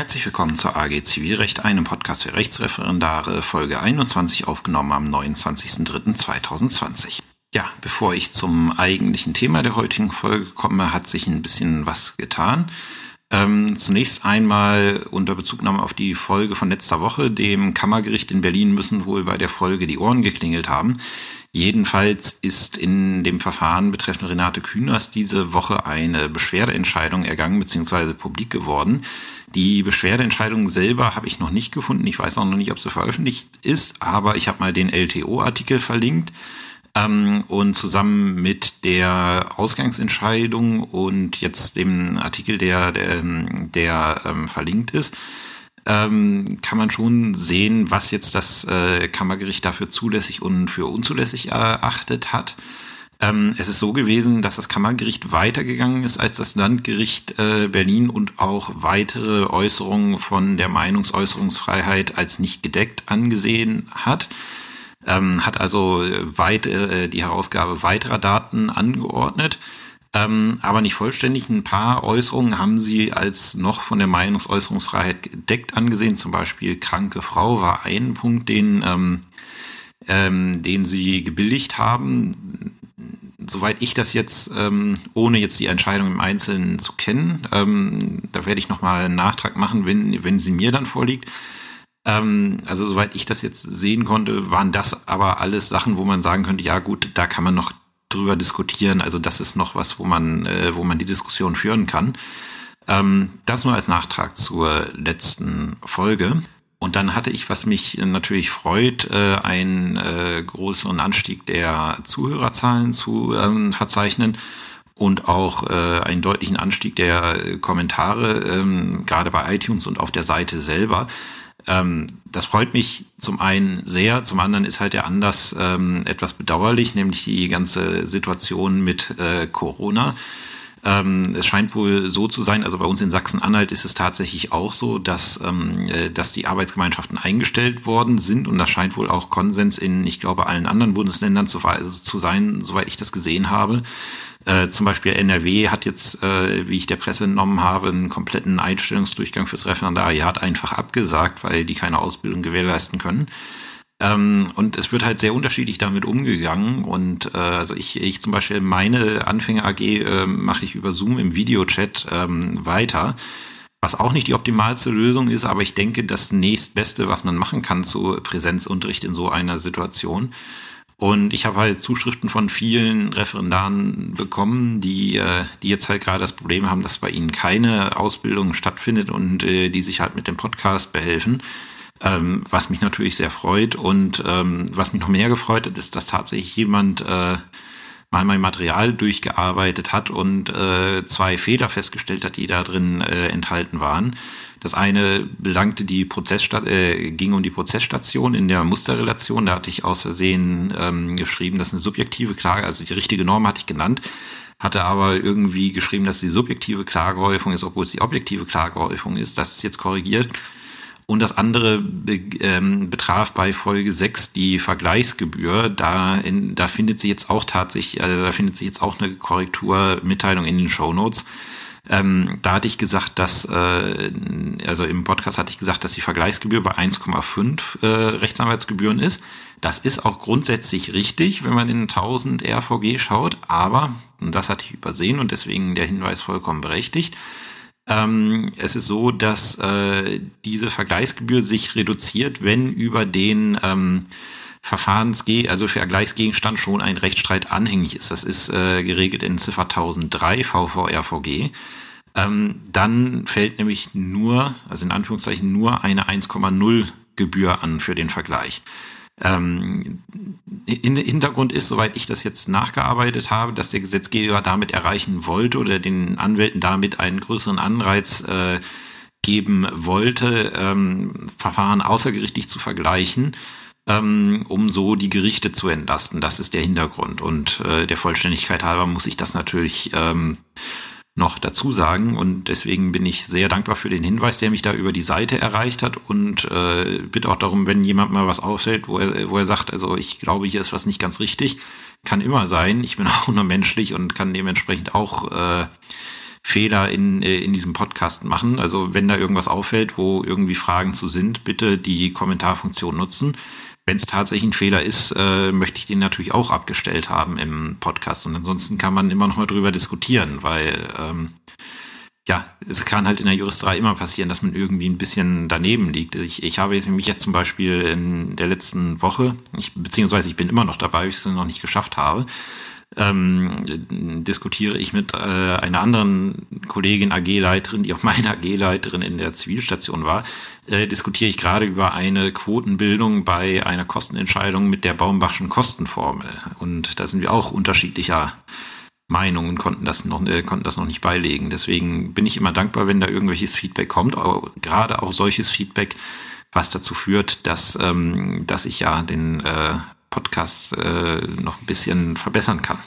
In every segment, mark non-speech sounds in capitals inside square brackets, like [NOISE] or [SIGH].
Herzlich willkommen zur AG Zivilrecht, einem Podcast für Rechtsreferendare, Folge 21, aufgenommen am 29.03.2020. Ja, bevor ich zum eigentlichen Thema der heutigen Folge komme, hat sich ein bisschen was getan. Ähm, zunächst einmal unter Bezugnahme auf die Folge von letzter Woche, dem Kammergericht in Berlin müssen wohl bei der Folge die Ohren geklingelt haben. Jedenfalls ist in dem Verfahren betreffend Renate Kühners diese Woche eine Beschwerdeentscheidung ergangen bzw. publik geworden. Die Beschwerdeentscheidung selber habe ich noch nicht gefunden. Ich weiß auch noch nicht, ob sie veröffentlicht ist, aber ich habe mal den LTO-Artikel verlinkt. Ähm, und zusammen mit der Ausgangsentscheidung und jetzt dem Artikel, der, der, der ähm, verlinkt ist, ähm, kann man schon sehen, was jetzt das äh, Kammergericht dafür zulässig und für unzulässig erachtet hat. Ähm, es ist so gewesen, dass das Kammergericht weitergegangen ist als das Landgericht äh, Berlin und auch weitere Äußerungen von der Meinungsäußerungsfreiheit als nicht gedeckt angesehen hat. Ähm, hat also weit, äh, die Herausgabe weiterer Daten angeordnet ähm, aber nicht vollständig. Ein paar Äußerungen haben sie als noch von der Meinungsäußerungsfreiheit gedeckt angesehen. Zum Beispiel kranke Frau war ein Punkt, den, ähm, ähm, den sie gebilligt haben. Soweit ich das jetzt, ähm, ohne jetzt die Entscheidung im Einzelnen zu kennen, ähm, da werde ich nochmal einen Nachtrag machen, wenn, wenn sie mir dann vorliegt. Ähm, also soweit ich das jetzt sehen konnte, waren das aber alles Sachen, wo man sagen könnte, ja gut, da kann man noch drüber diskutieren. Also das ist noch was, wo man, äh, wo man die Diskussion führen kann. Ähm, das nur als Nachtrag zur letzten Folge. Und dann hatte ich, was mich natürlich freut, äh, einen äh, größeren Anstieg der Zuhörerzahlen zu ähm, verzeichnen und auch äh, einen deutlichen Anstieg der Kommentare, ähm, gerade bei iTunes und auf der Seite selber. Ähm, das freut mich zum einen sehr, zum anderen ist halt der Anlass etwas bedauerlich, nämlich die ganze Situation mit Corona. Ähm, es scheint wohl so zu sein, also bei uns in Sachsen-Anhalt ist es tatsächlich auch so, dass, ähm, äh, dass die Arbeitsgemeinschaften eingestellt worden sind und das scheint wohl auch Konsens in, ich glaube, allen anderen Bundesländern zu, zu sein, soweit ich das gesehen habe. Äh, zum Beispiel NRW hat jetzt, äh, wie ich der Presse entnommen habe, einen kompletten Einstellungsdurchgang fürs Referendariat einfach abgesagt, weil die keine Ausbildung gewährleisten können. Ähm, und es wird halt sehr unterschiedlich damit umgegangen. Und äh, also ich, ich zum Beispiel meine Anfänger AG äh, mache ich über Zoom im Videochat ähm, weiter. Was auch nicht die optimalste Lösung ist, aber ich denke, das nächstbeste, was man machen kann zu Präsenzunterricht in so einer Situation. Und ich habe halt Zuschriften von vielen Referendaren bekommen, die, äh, die jetzt halt gerade das Problem haben, dass bei ihnen keine Ausbildung stattfindet und äh, die sich halt mit dem Podcast behelfen. Ähm, was mich natürlich sehr freut. Und ähm, was mich noch mehr gefreut hat, ist, dass tatsächlich jemand äh, mal mein Material durchgearbeitet hat und äh, zwei Fehler festgestellt hat, die da drin äh, enthalten waren. Das eine belangte die Prozessstat äh, ging um die Prozessstation in der Musterrelation. Da hatte ich aus Versehen ähm, geschrieben, dass eine subjektive Klage, also die richtige Norm hatte ich genannt, hatte aber irgendwie geschrieben, dass die subjektive Klagehäufung ist, obwohl es die objektive Klagehäufung ist. Das ist jetzt korrigiert. Und das andere be ähm, betraf bei Folge 6 die Vergleichsgebühr. Da, in, da findet sich jetzt auch tatsächlich, also da findet sich jetzt auch eine Korrekturmitteilung in den Show Notes. Ähm, da hatte ich gesagt, dass, äh, also im Podcast hatte ich gesagt, dass die Vergleichsgebühr bei 1,5 äh, Rechtsanwaltsgebühren ist. Das ist auch grundsätzlich richtig, wenn man in 1000 RVG schaut, aber, und das hatte ich übersehen und deswegen der Hinweis vollkommen berechtigt, ähm, es ist so, dass äh, diese Vergleichsgebühr sich reduziert, wenn über den ähm, Verfahrensge also Vergleichsgegenstand schon ein Rechtsstreit anhängig ist. Das ist äh, geregelt in Ziffer 1003 VVRVG. Ähm, dann fällt nämlich nur, also in Anführungszeichen nur eine 1,0 Gebühr an für den Vergleich. Ähm, in, Hintergrund ist, soweit ich das jetzt nachgearbeitet habe, dass der Gesetzgeber damit erreichen wollte oder den Anwälten damit einen größeren Anreiz äh, geben wollte, ähm, Verfahren außergerichtlich zu vergleichen ähm, um so die Gerichte zu entlasten. Das ist der Hintergrund. Und äh, der Vollständigkeit halber muss ich das natürlich ähm, noch dazu sagen. Und deswegen bin ich sehr dankbar für den Hinweis, der mich da über die Seite erreicht hat. Und äh, bitte auch darum, wenn jemand mal was auffällt, wo er, wo er sagt, also ich glaube, hier ist was nicht ganz richtig, kann immer sein. Ich bin [LAUGHS] auch nur menschlich und kann dementsprechend auch äh, Fehler in, äh, in diesem Podcast machen. Also wenn da irgendwas auffällt, wo irgendwie Fragen zu sind, bitte die Kommentarfunktion nutzen. Wenn es tatsächlich ein Fehler ist, äh, möchte ich den natürlich auch abgestellt haben im Podcast. Und ansonsten kann man immer noch mal drüber diskutieren, weil ähm, ja, es kann halt in der Juristerei immer passieren, dass man irgendwie ein bisschen daneben liegt. Ich, ich habe mich jetzt zum Beispiel in der letzten Woche, ich, beziehungsweise ich bin immer noch dabei, weil ich es noch nicht geschafft habe, ähm, diskutiere ich mit äh, einer anderen Kollegin AG-Leiterin, die auch meine AG-Leiterin in der Zivilstation war, äh, diskutiere ich gerade über eine Quotenbildung bei einer Kostenentscheidung mit der Baumbachschen Kostenformel. Und da sind wir auch unterschiedlicher Meinungen konnten das noch äh, konnten das noch nicht beilegen. Deswegen bin ich immer dankbar, wenn da irgendwelches Feedback kommt, aber gerade auch solches Feedback, was dazu führt, dass ähm, dass ich ja den äh, Podcast äh, noch ein bisschen verbessern kann.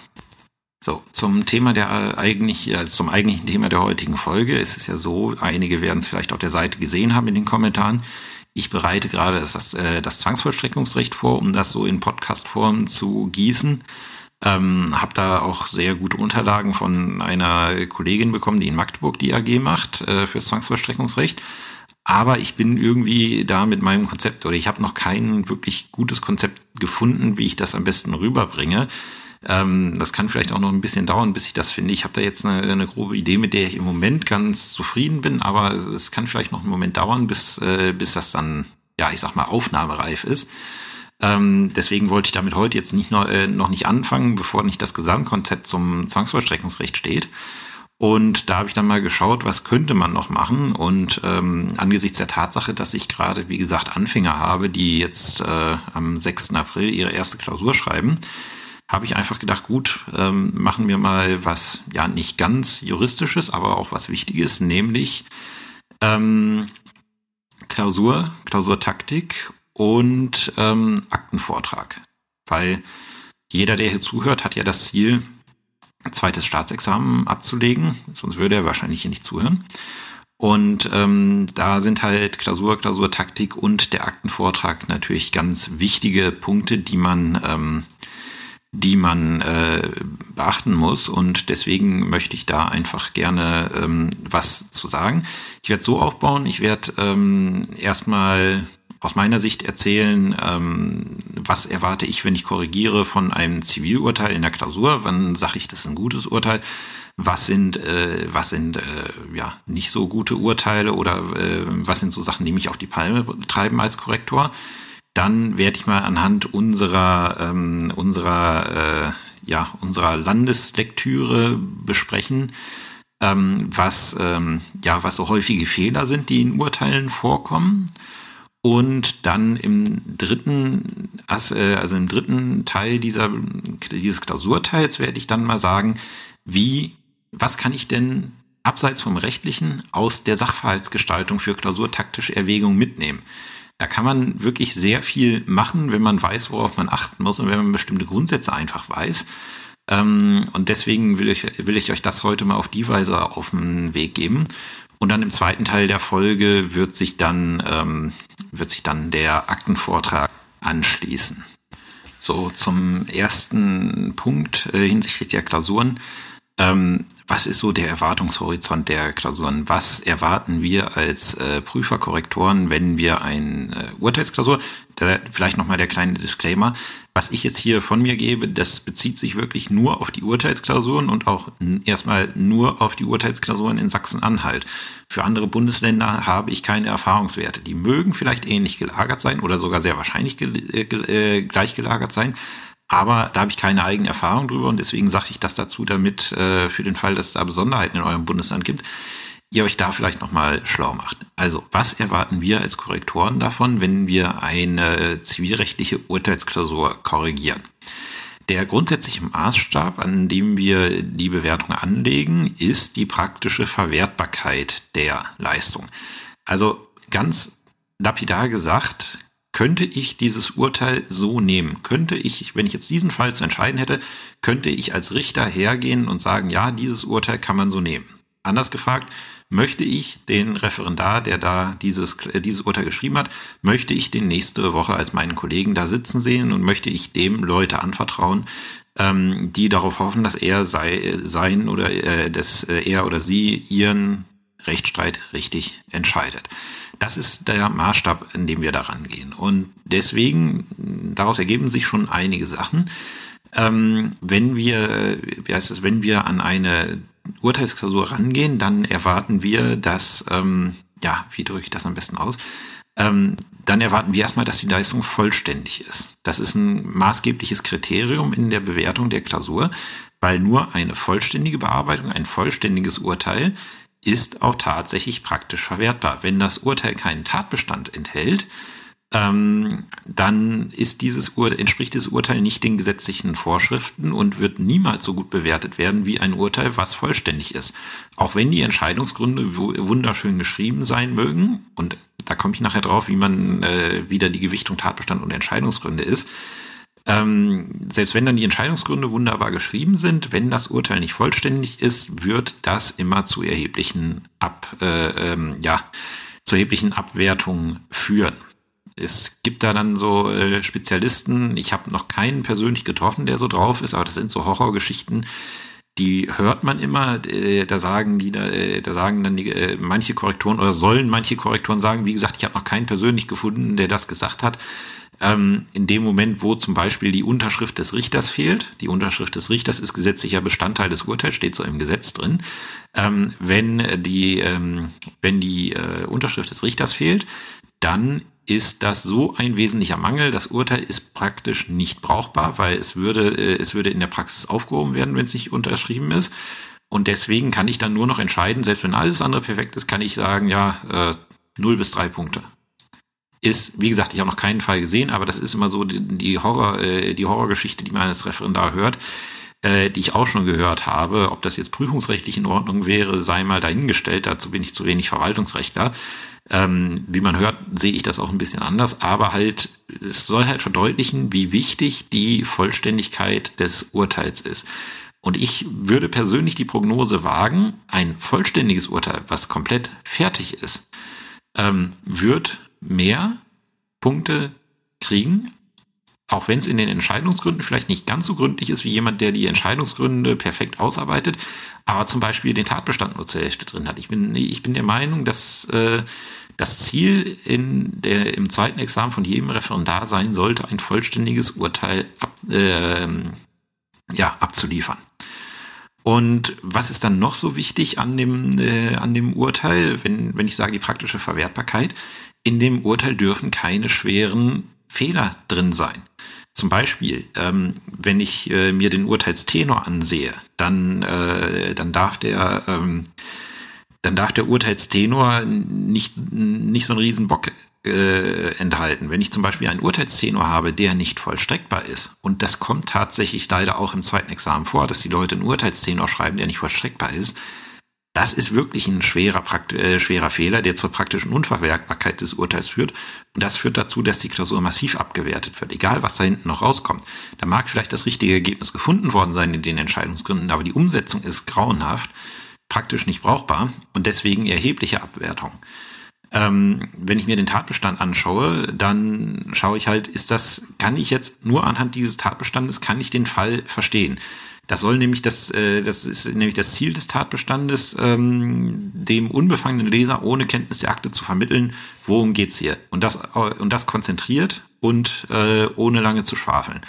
So, zum Thema der eigentlich, also zum eigentlichen Thema der heutigen Folge ist es ja so, einige werden es vielleicht auf der Seite gesehen haben in den Kommentaren. Ich bereite gerade das, äh, das Zwangsvollstreckungsrecht vor, um das so in Podcastform zu gießen. Ähm, habe da auch sehr gute Unterlagen von einer Kollegin bekommen, die in Magdeburg die AG macht äh, fürs Zwangsvollstreckungsrecht. Aber ich bin irgendwie da mit meinem Konzept oder ich habe noch kein wirklich gutes Konzept gefunden, wie ich das am besten rüberbringe. Ähm, das kann vielleicht auch noch ein bisschen dauern, bis ich das finde. Ich habe da jetzt eine, eine, grobe Idee, mit der ich im Moment ganz zufrieden bin, aber es kann vielleicht noch einen Moment dauern, bis, äh, bis das dann, ja, ich sag mal, aufnahmereif ist. Ähm, deswegen wollte ich damit heute jetzt nicht noch, äh, noch nicht anfangen, bevor nicht das Gesamtkonzept zum Zwangsvollstreckungsrecht steht. Und da habe ich dann mal geschaut, was könnte man noch machen. Und ähm, angesichts der Tatsache, dass ich gerade, wie gesagt, Anfänger habe, die jetzt äh, am 6. April ihre erste Klausur schreiben, habe ich einfach gedacht, gut, ähm, machen wir mal was, ja, nicht ganz juristisches, aber auch was Wichtiges, nämlich ähm, Klausur, Klausurtaktik und ähm, Aktenvortrag. Weil jeder, der hier zuhört, hat ja das Ziel, zweites Staatsexamen abzulegen, sonst würde er wahrscheinlich hier nicht zuhören. Und ähm, da sind halt Klausur, Klausurtaktik und der Aktenvortrag natürlich ganz wichtige Punkte, die man, ähm, die man äh, beachten muss. Und deswegen möchte ich da einfach gerne ähm, was zu sagen. Ich werde so aufbauen, ich werde ähm, erstmal aus meiner Sicht erzählen, ähm, was erwarte ich, wenn ich korrigiere von einem Zivilurteil in der Klausur, wann sage ich, das ist ein gutes Urteil, was sind, äh, was sind äh, ja nicht so gute Urteile oder äh, was sind so Sachen, die mich auf die Palme treiben als Korrektor. Dann werde ich mal anhand unserer ähm, unserer äh, ja unserer Landeslektüre besprechen, ähm, was ähm, ja was so häufige Fehler sind, die in Urteilen vorkommen und dann im dritten, äh, also im dritten Teil dieser, dieses Klausurteils werde ich dann mal sagen, wie, was kann ich denn abseits vom Rechtlichen aus der Sachverhaltsgestaltung für klausurtaktische Erwägungen mitnehmen? Da kann man wirklich sehr viel machen, wenn man weiß, worauf man achten muss und wenn man bestimmte Grundsätze einfach weiß. Ähm, und deswegen will ich, will ich euch das heute mal auf die Weise auf den Weg geben. Und dann im zweiten Teil der Folge wird sich dann, ähm, wird sich dann der Aktenvortrag anschließen. So, zum ersten Punkt äh, hinsichtlich der Klausuren. Ähm, was ist so der Erwartungshorizont der Klausuren? Was erwarten wir als äh, Prüferkorrektoren, wenn wir ein äh, Urteilsklausur, da vielleicht nochmal der kleine Disclaimer, was ich jetzt hier von mir gebe, das bezieht sich wirklich nur auf die Urteilsklausuren und auch erstmal nur auf die Urteilsklausuren in Sachsen-Anhalt. Für andere Bundesländer habe ich keine Erfahrungswerte. Die mögen vielleicht ähnlich gelagert sein oder sogar sehr wahrscheinlich ge äh, gleich gelagert sein, aber da habe ich keine eigene Erfahrung drüber und deswegen sage ich das dazu, damit äh, für den Fall, dass es da Besonderheiten in eurem Bundesland gibt, ihr euch da vielleicht nochmal schlau macht. Also, was erwarten wir als Korrektoren davon, wenn wir eine zivilrechtliche Urteilsklausur korrigieren? Der grundsätzliche Maßstab, an dem wir die Bewertung anlegen, ist die praktische Verwertbarkeit der Leistung. Also ganz lapidar gesagt, könnte ich dieses Urteil so nehmen? Könnte ich, wenn ich jetzt diesen Fall zu entscheiden hätte, könnte ich als Richter hergehen und sagen, ja, dieses Urteil kann man so nehmen? Anders gefragt, möchte ich den Referendar, der da dieses, äh, dieses Urteil geschrieben hat, möchte ich den nächste Woche als meinen Kollegen da sitzen sehen und möchte ich dem Leute anvertrauen, ähm, die darauf hoffen, dass er sei, sein oder äh, dass äh, er oder sie ihren Rechtsstreit richtig entscheidet. Das ist der Maßstab, in dem wir daran gehen. Und deswegen, daraus ergeben sich schon einige Sachen. Ähm, wenn wir, wie heißt es, wenn wir an eine Urteilsklausur rangehen, dann erwarten wir, dass, ähm, ja, wie drücke ich das am besten aus? Ähm, dann erwarten wir erstmal, dass die Leistung vollständig ist. Das ist ein maßgebliches Kriterium in der Bewertung der Klausur, weil nur eine vollständige Bearbeitung, ein vollständiges Urteil ist auch tatsächlich praktisch verwertbar. Wenn das Urteil keinen Tatbestand enthält, ähm, dann ist dieses Ur entspricht dieses Urteil nicht den gesetzlichen Vorschriften und wird niemals so gut bewertet werden wie ein Urteil, was vollständig ist. Auch wenn die Entscheidungsgründe wunderschön geschrieben sein mögen, und da komme ich nachher drauf, wie man äh, wieder die Gewichtung Tatbestand und Entscheidungsgründe ist. Ähm, selbst wenn dann die Entscheidungsgründe wunderbar geschrieben sind, wenn das Urteil nicht vollständig ist, wird das immer zu erheblichen Ab, äh, ähm, ja, zu erheblichen Abwertungen führen. Es gibt da dann so äh, Spezialisten, ich habe noch keinen persönlich getroffen, der so drauf ist, aber das sind so Horrorgeschichten, die hört man immer, äh, da sagen die, äh, da sagen dann die, äh, manche Korrektoren oder sollen manche Korrektoren sagen, wie gesagt, ich habe noch keinen persönlich gefunden, der das gesagt hat. Ähm, in dem Moment, wo zum Beispiel die Unterschrift des Richters fehlt, die Unterschrift des Richters ist gesetzlicher Bestandteil des Urteils, steht so im Gesetz drin. Ähm, wenn die, ähm, wenn die äh, Unterschrift des Richters fehlt, dann ist das so ein wesentlicher Mangel. Das Urteil ist praktisch nicht brauchbar, weil es würde, äh, es würde in der Praxis aufgehoben werden, wenn es nicht unterschrieben ist. Und deswegen kann ich dann nur noch entscheiden, selbst wenn alles andere perfekt ist, kann ich sagen, ja, äh, 0 bis 3 Punkte. Ist, wie gesagt, ich habe noch keinen Fall gesehen, aber das ist immer so die, die Horror, äh, die Horrorgeschichte, die man als Referendar hört, äh, die ich auch schon gehört habe. Ob das jetzt prüfungsrechtlich in Ordnung wäre, sei mal dahingestellt. Dazu bin ich zu wenig Verwaltungsrechtler. Ähm, wie man hört, sehe ich das auch ein bisschen anders, aber halt, es soll halt verdeutlichen, wie wichtig die Vollständigkeit des Urteils ist. Und ich würde persönlich die Prognose wagen, ein vollständiges Urteil, was komplett fertig ist, ähm, wird mehr Punkte kriegen, auch wenn es in den Entscheidungsgründen vielleicht nicht ganz so gründlich ist wie jemand, der die Entscheidungsgründe perfekt ausarbeitet, aber zum Beispiel den Tatbestand nur zur Hälfte drin hat. Ich bin, ich bin der Meinung, dass äh, das Ziel in der, im zweiten Examen von jedem Referendar sein sollte, ein vollständiges Urteil ab, äh, ja, abzuliefern. Und was ist dann noch so wichtig an dem, äh, an dem Urteil, wenn, wenn ich sage die praktische Verwertbarkeit? In dem Urteil dürfen keine schweren Fehler drin sein. Zum Beispiel, ähm, wenn ich äh, mir den Urteilstenor ansehe, dann, äh, dann darf der, ähm, dann darf der Urteilstenor nicht, nicht so einen Riesenbock äh, enthalten. Wenn ich zum Beispiel einen Urteilstenor habe, der nicht vollstreckbar ist, und das kommt tatsächlich leider auch im zweiten Examen vor, dass die Leute einen Urteilstenor schreiben, der nicht vollstreckbar ist, das ist wirklich ein schwerer, äh, schwerer Fehler, der zur praktischen Unverwertbarkeit des Urteils führt. Und das führt dazu, dass die Klausur massiv abgewertet wird, egal was da hinten noch rauskommt. Da mag vielleicht das richtige Ergebnis gefunden worden sein in den Entscheidungsgründen, aber die Umsetzung ist grauenhaft, praktisch nicht brauchbar und deswegen erhebliche Abwertung. Ähm, wenn ich mir den Tatbestand anschaue, dann schaue ich halt, ist das, kann ich jetzt nur anhand dieses Tatbestandes, kann ich den Fall verstehen? Das soll nämlich das, äh, das ist nämlich das Ziel des Tatbestandes, ähm, dem unbefangenen Leser ohne Kenntnis der Akte zu vermitteln, worum geht's hier. Und das, und das konzentriert und äh, ohne lange zu schwafeln.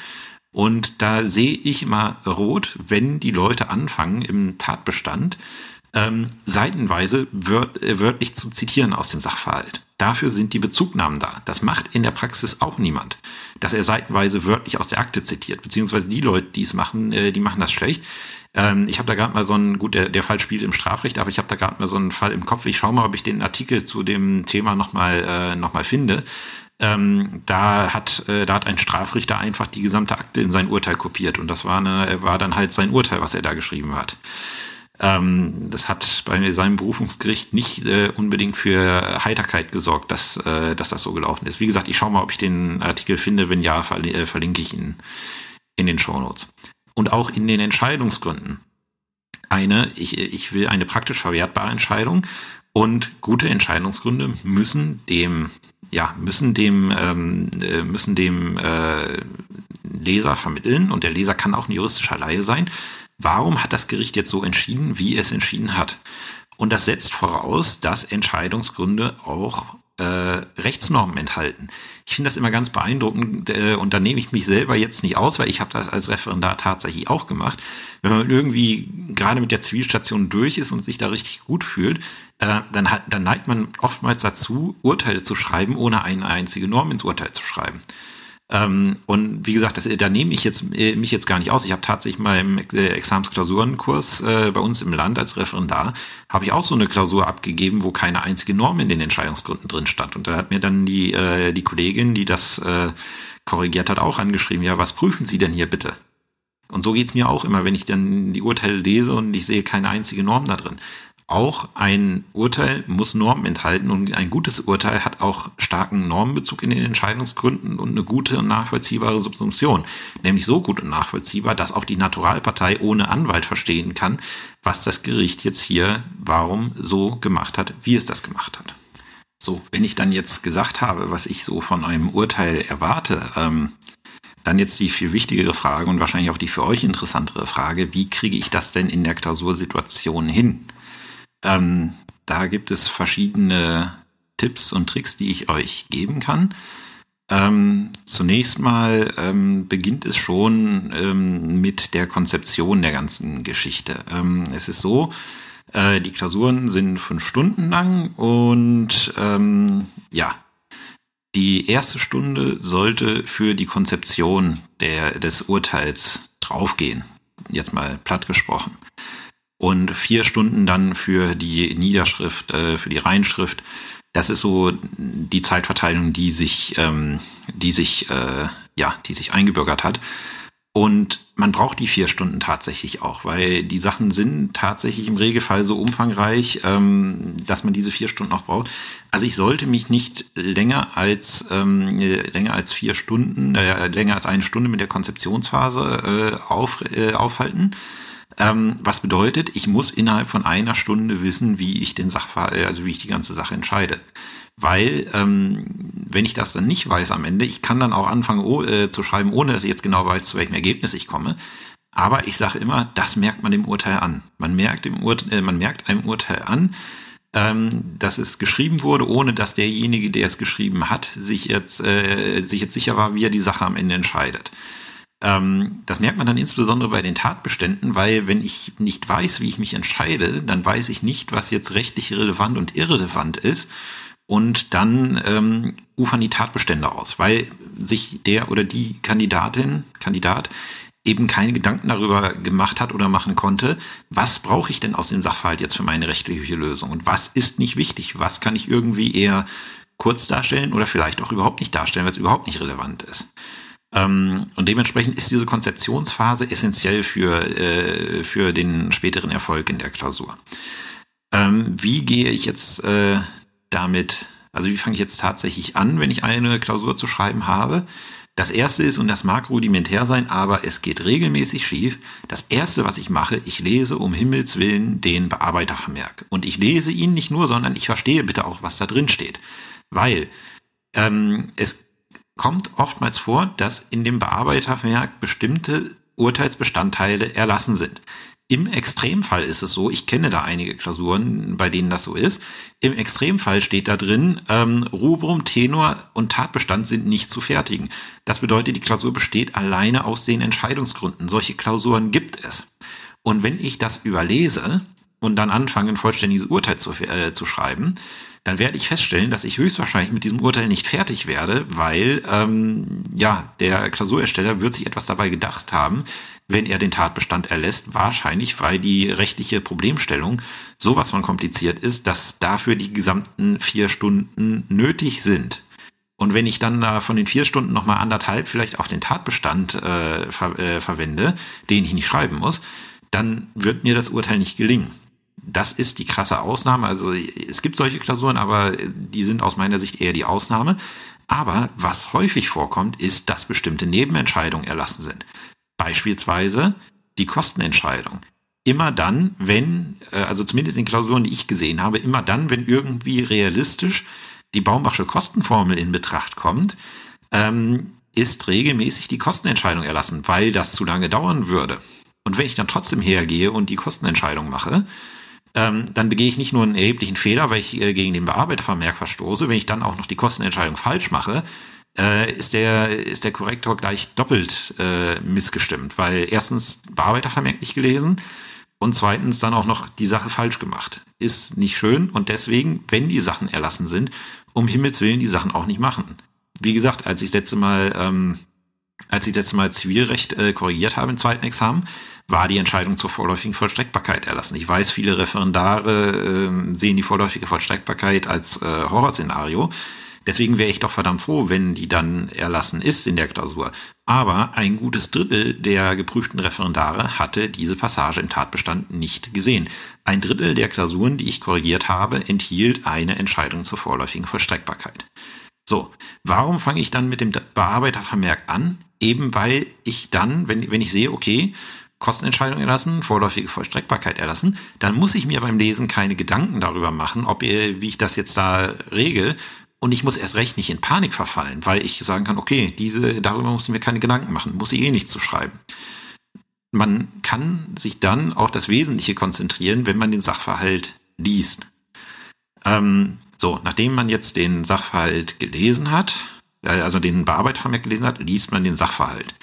Und da sehe ich immer rot, wenn die Leute anfangen im Tatbestand ähm, seitenweise wört, äh, wörtlich zu zitieren aus dem Sachverhalt. Dafür sind die Bezugnahmen da. Das macht in der Praxis auch niemand, dass er seitenweise wörtlich aus der Akte zitiert, beziehungsweise die Leute, die es machen, äh, die machen das schlecht. Ähm, ich habe da gerade mal so einen, gut, der, der Fall spielt im Strafrecht, aber ich habe da gerade mal so einen Fall im Kopf. Ich schaue mal, ob ich den Artikel zu dem Thema nochmal äh, noch finde. Ähm, da hat äh, da hat ein Strafrichter einfach die gesamte Akte in sein Urteil kopiert und das war, eine, war dann halt sein Urteil, was er da geschrieben hat. Ähm, das hat bei seinem Berufungsgericht nicht äh, unbedingt für Heiterkeit gesorgt, dass, äh, dass das so gelaufen ist. Wie gesagt, ich schaue mal, ob ich den Artikel finde. Wenn ja, verli äh, verlinke ich ihn in den Shownotes. Und auch in den Entscheidungsgründen. Eine, ich, ich will eine praktisch verwertbare Entscheidung und gute Entscheidungsgründe müssen dem, ja, müssen dem, ähm, äh, müssen dem, äh, Leser vermitteln und der Leser kann auch ein juristischer Laie sein. Warum hat das Gericht jetzt so entschieden, wie es entschieden hat? Und das setzt voraus, dass Entscheidungsgründe auch äh, Rechtsnormen enthalten. Ich finde das immer ganz beeindruckend äh, und da nehme ich mich selber jetzt nicht aus, weil ich habe das als Referendar tatsächlich auch gemacht. Wenn man irgendwie gerade mit der Zivilstation durch ist und sich da richtig gut fühlt, äh, dann, hat, dann neigt man oftmals dazu, Urteile zu schreiben, ohne eine einzige Norm ins Urteil zu schreiben. Ähm, und wie gesagt, das, da nehme ich jetzt äh, mich jetzt gar nicht aus. Ich habe tatsächlich mal im äh, Examensklausurenkurs äh, bei uns im Land als Referendar habe ich auch so eine Klausur abgegeben, wo keine einzige Norm in den Entscheidungsgründen drin stand. Und da hat mir dann die äh, die Kollegin, die das äh, korrigiert hat, auch angeschrieben: Ja, was prüfen Sie denn hier bitte? Und so geht's mir auch immer, wenn ich dann die Urteile lese und ich sehe keine einzige Norm da drin. Auch ein Urteil muss Normen enthalten und ein gutes Urteil hat auch starken Normenbezug in den Entscheidungsgründen und eine gute und nachvollziehbare Subsumption. Nämlich so gut und nachvollziehbar, dass auch die Naturalpartei ohne Anwalt verstehen kann, was das Gericht jetzt hier warum so gemacht hat, wie es das gemacht hat. So, wenn ich dann jetzt gesagt habe, was ich so von einem Urteil erwarte, ähm, dann jetzt die viel wichtigere Frage und wahrscheinlich auch die für euch interessantere Frage, wie kriege ich das denn in der Klausursituation hin? Ähm, da gibt es verschiedene Tipps und Tricks, die ich euch geben kann. Ähm, zunächst mal ähm, beginnt es schon ähm, mit der Konzeption der ganzen Geschichte. Ähm, es ist so, äh, die Klausuren sind fünf Stunden lang und ähm, ja, die erste Stunde sollte für die Konzeption der, des Urteils draufgehen. Jetzt mal platt gesprochen und vier Stunden dann für die Niederschrift, äh, für die Reinschrift. Das ist so die Zeitverteilung, die sich, ähm, die sich, äh, ja, die sich eingebürgert hat. Und man braucht die vier Stunden tatsächlich auch, weil die Sachen sind tatsächlich im Regelfall so umfangreich, ähm, dass man diese vier Stunden auch braucht. Also ich sollte mich nicht länger als ähm, länger als vier Stunden, äh, länger als eine Stunde mit der Konzeptionsphase äh, auf, äh, aufhalten. Ähm, was bedeutet, ich muss innerhalb von einer Stunde wissen, wie ich den Sachverhalt, äh, also wie ich die ganze Sache entscheide. Weil, ähm, wenn ich das dann nicht weiß am Ende, ich kann dann auch anfangen oh, äh, zu schreiben, ohne dass ich jetzt genau weiß, zu welchem Ergebnis ich komme. Aber ich sage immer, das merkt man dem Urteil an. Man merkt, dem Ur äh, man merkt einem Urteil an, ähm, dass es geschrieben wurde, ohne dass derjenige, der es geschrieben hat, sich jetzt, äh, sich jetzt sicher war, wie er die Sache am Ende entscheidet. Ähm, das merkt man dann insbesondere bei den Tatbeständen, weil wenn ich nicht weiß, wie ich mich entscheide, dann weiß ich nicht, was jetzt rechtlich relevant und irrelevant ist. Und dann ähm, ufern die Tatbestände aus, weil sich der oder die Kandidatin, Kandidat eben keine Gedanken darüber gemacht hat oder machen konnte, was brauche ich denn aus dem Sachverhalt jetzt für meine rechtliche Lösung und was ist nicht wichtig, was kann ich irgendwie eher kurz darstellen oder vielleicht auch überhaupt nicht darstellen, weil es überhaupt nicht relevant ist. Ähm, und dementsprechend ist diese Konzeptionsphase essentiell für, äh, für den späteren Erfolg in der Klausur. Ähm, wie gehe ich jetzt äh, damit, also wie fange ich jetzt tatsächlich an, wenn ich eine Klausur zu schreiben habe? Das erste ist, und das mag rudimentär sein, aber es geht regelmäßig schief. Das erste, was ich mache, ich lese um Himmels Willen den Bearbeitervermerk. Und ich lese ihn nicht nur, sondern ich verstehe bitte auch, was da drin steht. Weil ähm, es kommt oftmals vor, dass in dem Bearbeiterwerk bestimmte Urteilsbestandteile erlassen sind. Im Extremfall ist es so, ich kenne da einige Klausuren, bei denen das so ist. Im Extremfall steht da drin, ähm, Rubrum, Tenor und Tatbestand sind nicht zu fertigen. Das bedeutet, die Klausur besteht alleine aus den Entscheidungsgründen. Solche Klausuren gibt es. Und wenn ich das überlese und dann anfange, ein vollständiges Urteil zu, äh, zu schreiben, dann werde ich feststellen, dass ich höchstwahrscheinlich mit diesem Urteil nicht fertig werde, weil ähm, ja der Klausurersteller wird sich etwas dabei gedacht haben, wenn er den Tatbestand erlässt, wahrscheinlich, weil die rechtliche Problemstellung sowas von kompliziert ist, dass dafür die gesamten vier Stunden nötig sind. Und wenn ich dann da von den vier Stunden nochmal anderthalb vielleicht auf den Tatbestand äh, ver äh, verwende, den ich nicht schreiben muss, dann wird mir das Urteil nicht gelingen das ist die krasse Ausnahme. Also es gibt solche Klausuren, aber die sind aus meiner Sicht eher die Ausnahme. Aber was häufig vorkommt, ist, dass bestimmte Nebenentscheidungen erlassen sind. Beispielsweise die Kostenentscheidung. Immer dann, wenn, äh, also zumindest in Klausuren, die ich gesehen habe, immer dann, wenn irgendwie realistisch die Baumbachsche Kostenformel in Betracht kommt, ähm, ist regelmäßig die Kostenentscheidung erlassen, weil das zu lange dauern würde. Und wenn ich dann trotzdem hergehe und die Kostenentscheidung mache, ähm, dann begehe ich nicht nur einen erheblichen Fehler, weil ich äh, gegen den Bearbeitervermerk verstoße. Wenn ich dann auch noch die Kostenentscheidung falsch mache, äh, ist der ist der Korrektor gleich doppelt äh, missgestimmt, weil erstens Bearbeitervermerk nicht gelesen und zweitens dann auch noch die Sache falsch gemacht. Ist nicht schön und deswegen, wenn die Sachen erlassen sind, um Himmels Willen die Sachen auch nicht machen. Wie gesagt, als ich das letzte Mal ähm, als ich das letzte Mal Zivilrecht äh, korrigiert habe im zweiten Examen, war die Entscheidung zur vorläufigen Vollstreckbarkeit erlassen. Ich weiß, viele Referendare äh, sehen die vorläufige Vollstreckbarkeit als äh, Horrorszenario. Deswegen wäre ich doch verdammt froh, wenn die dann erlassen ist in der Klausur. Aber ein gutes Drittel der geprüften Referendare hatte diese Passage im Tatbestand nicht gesehen. Ein Drittel der Klausuren, die ich korrigiert habe, enthielt eine Entscheidung zur vorläufigen Vollstreckbarkeit. So, warum fange ich dann mit dem Bearbeitervermerk an? Eben weil ich dann, wenn, wenn ich sehe, okay, Kostenentscheidung erlassen, vorläufige Vollstreckbarkeit erlassen, dann muss ich mir beim Lesen keine Gedanken darüber machen, ob wie ich das jetzt da regel. Und ich muss erst recht nicht in Panik verfallen, weil ich sagen kann, okay, diese, darüber muss ich mir keine Gedanken machen, muss ich eh nichts zu schreiben. Man kann sich dann auf das Wesentliche konzentrieren, wenn man den Sachverhalt liest. Ähm, so, nachdem man jetzt den Sachverhalt gelesen hat, also den Bearbeitvermerk gelesen hat, liest man den Sachverhalt.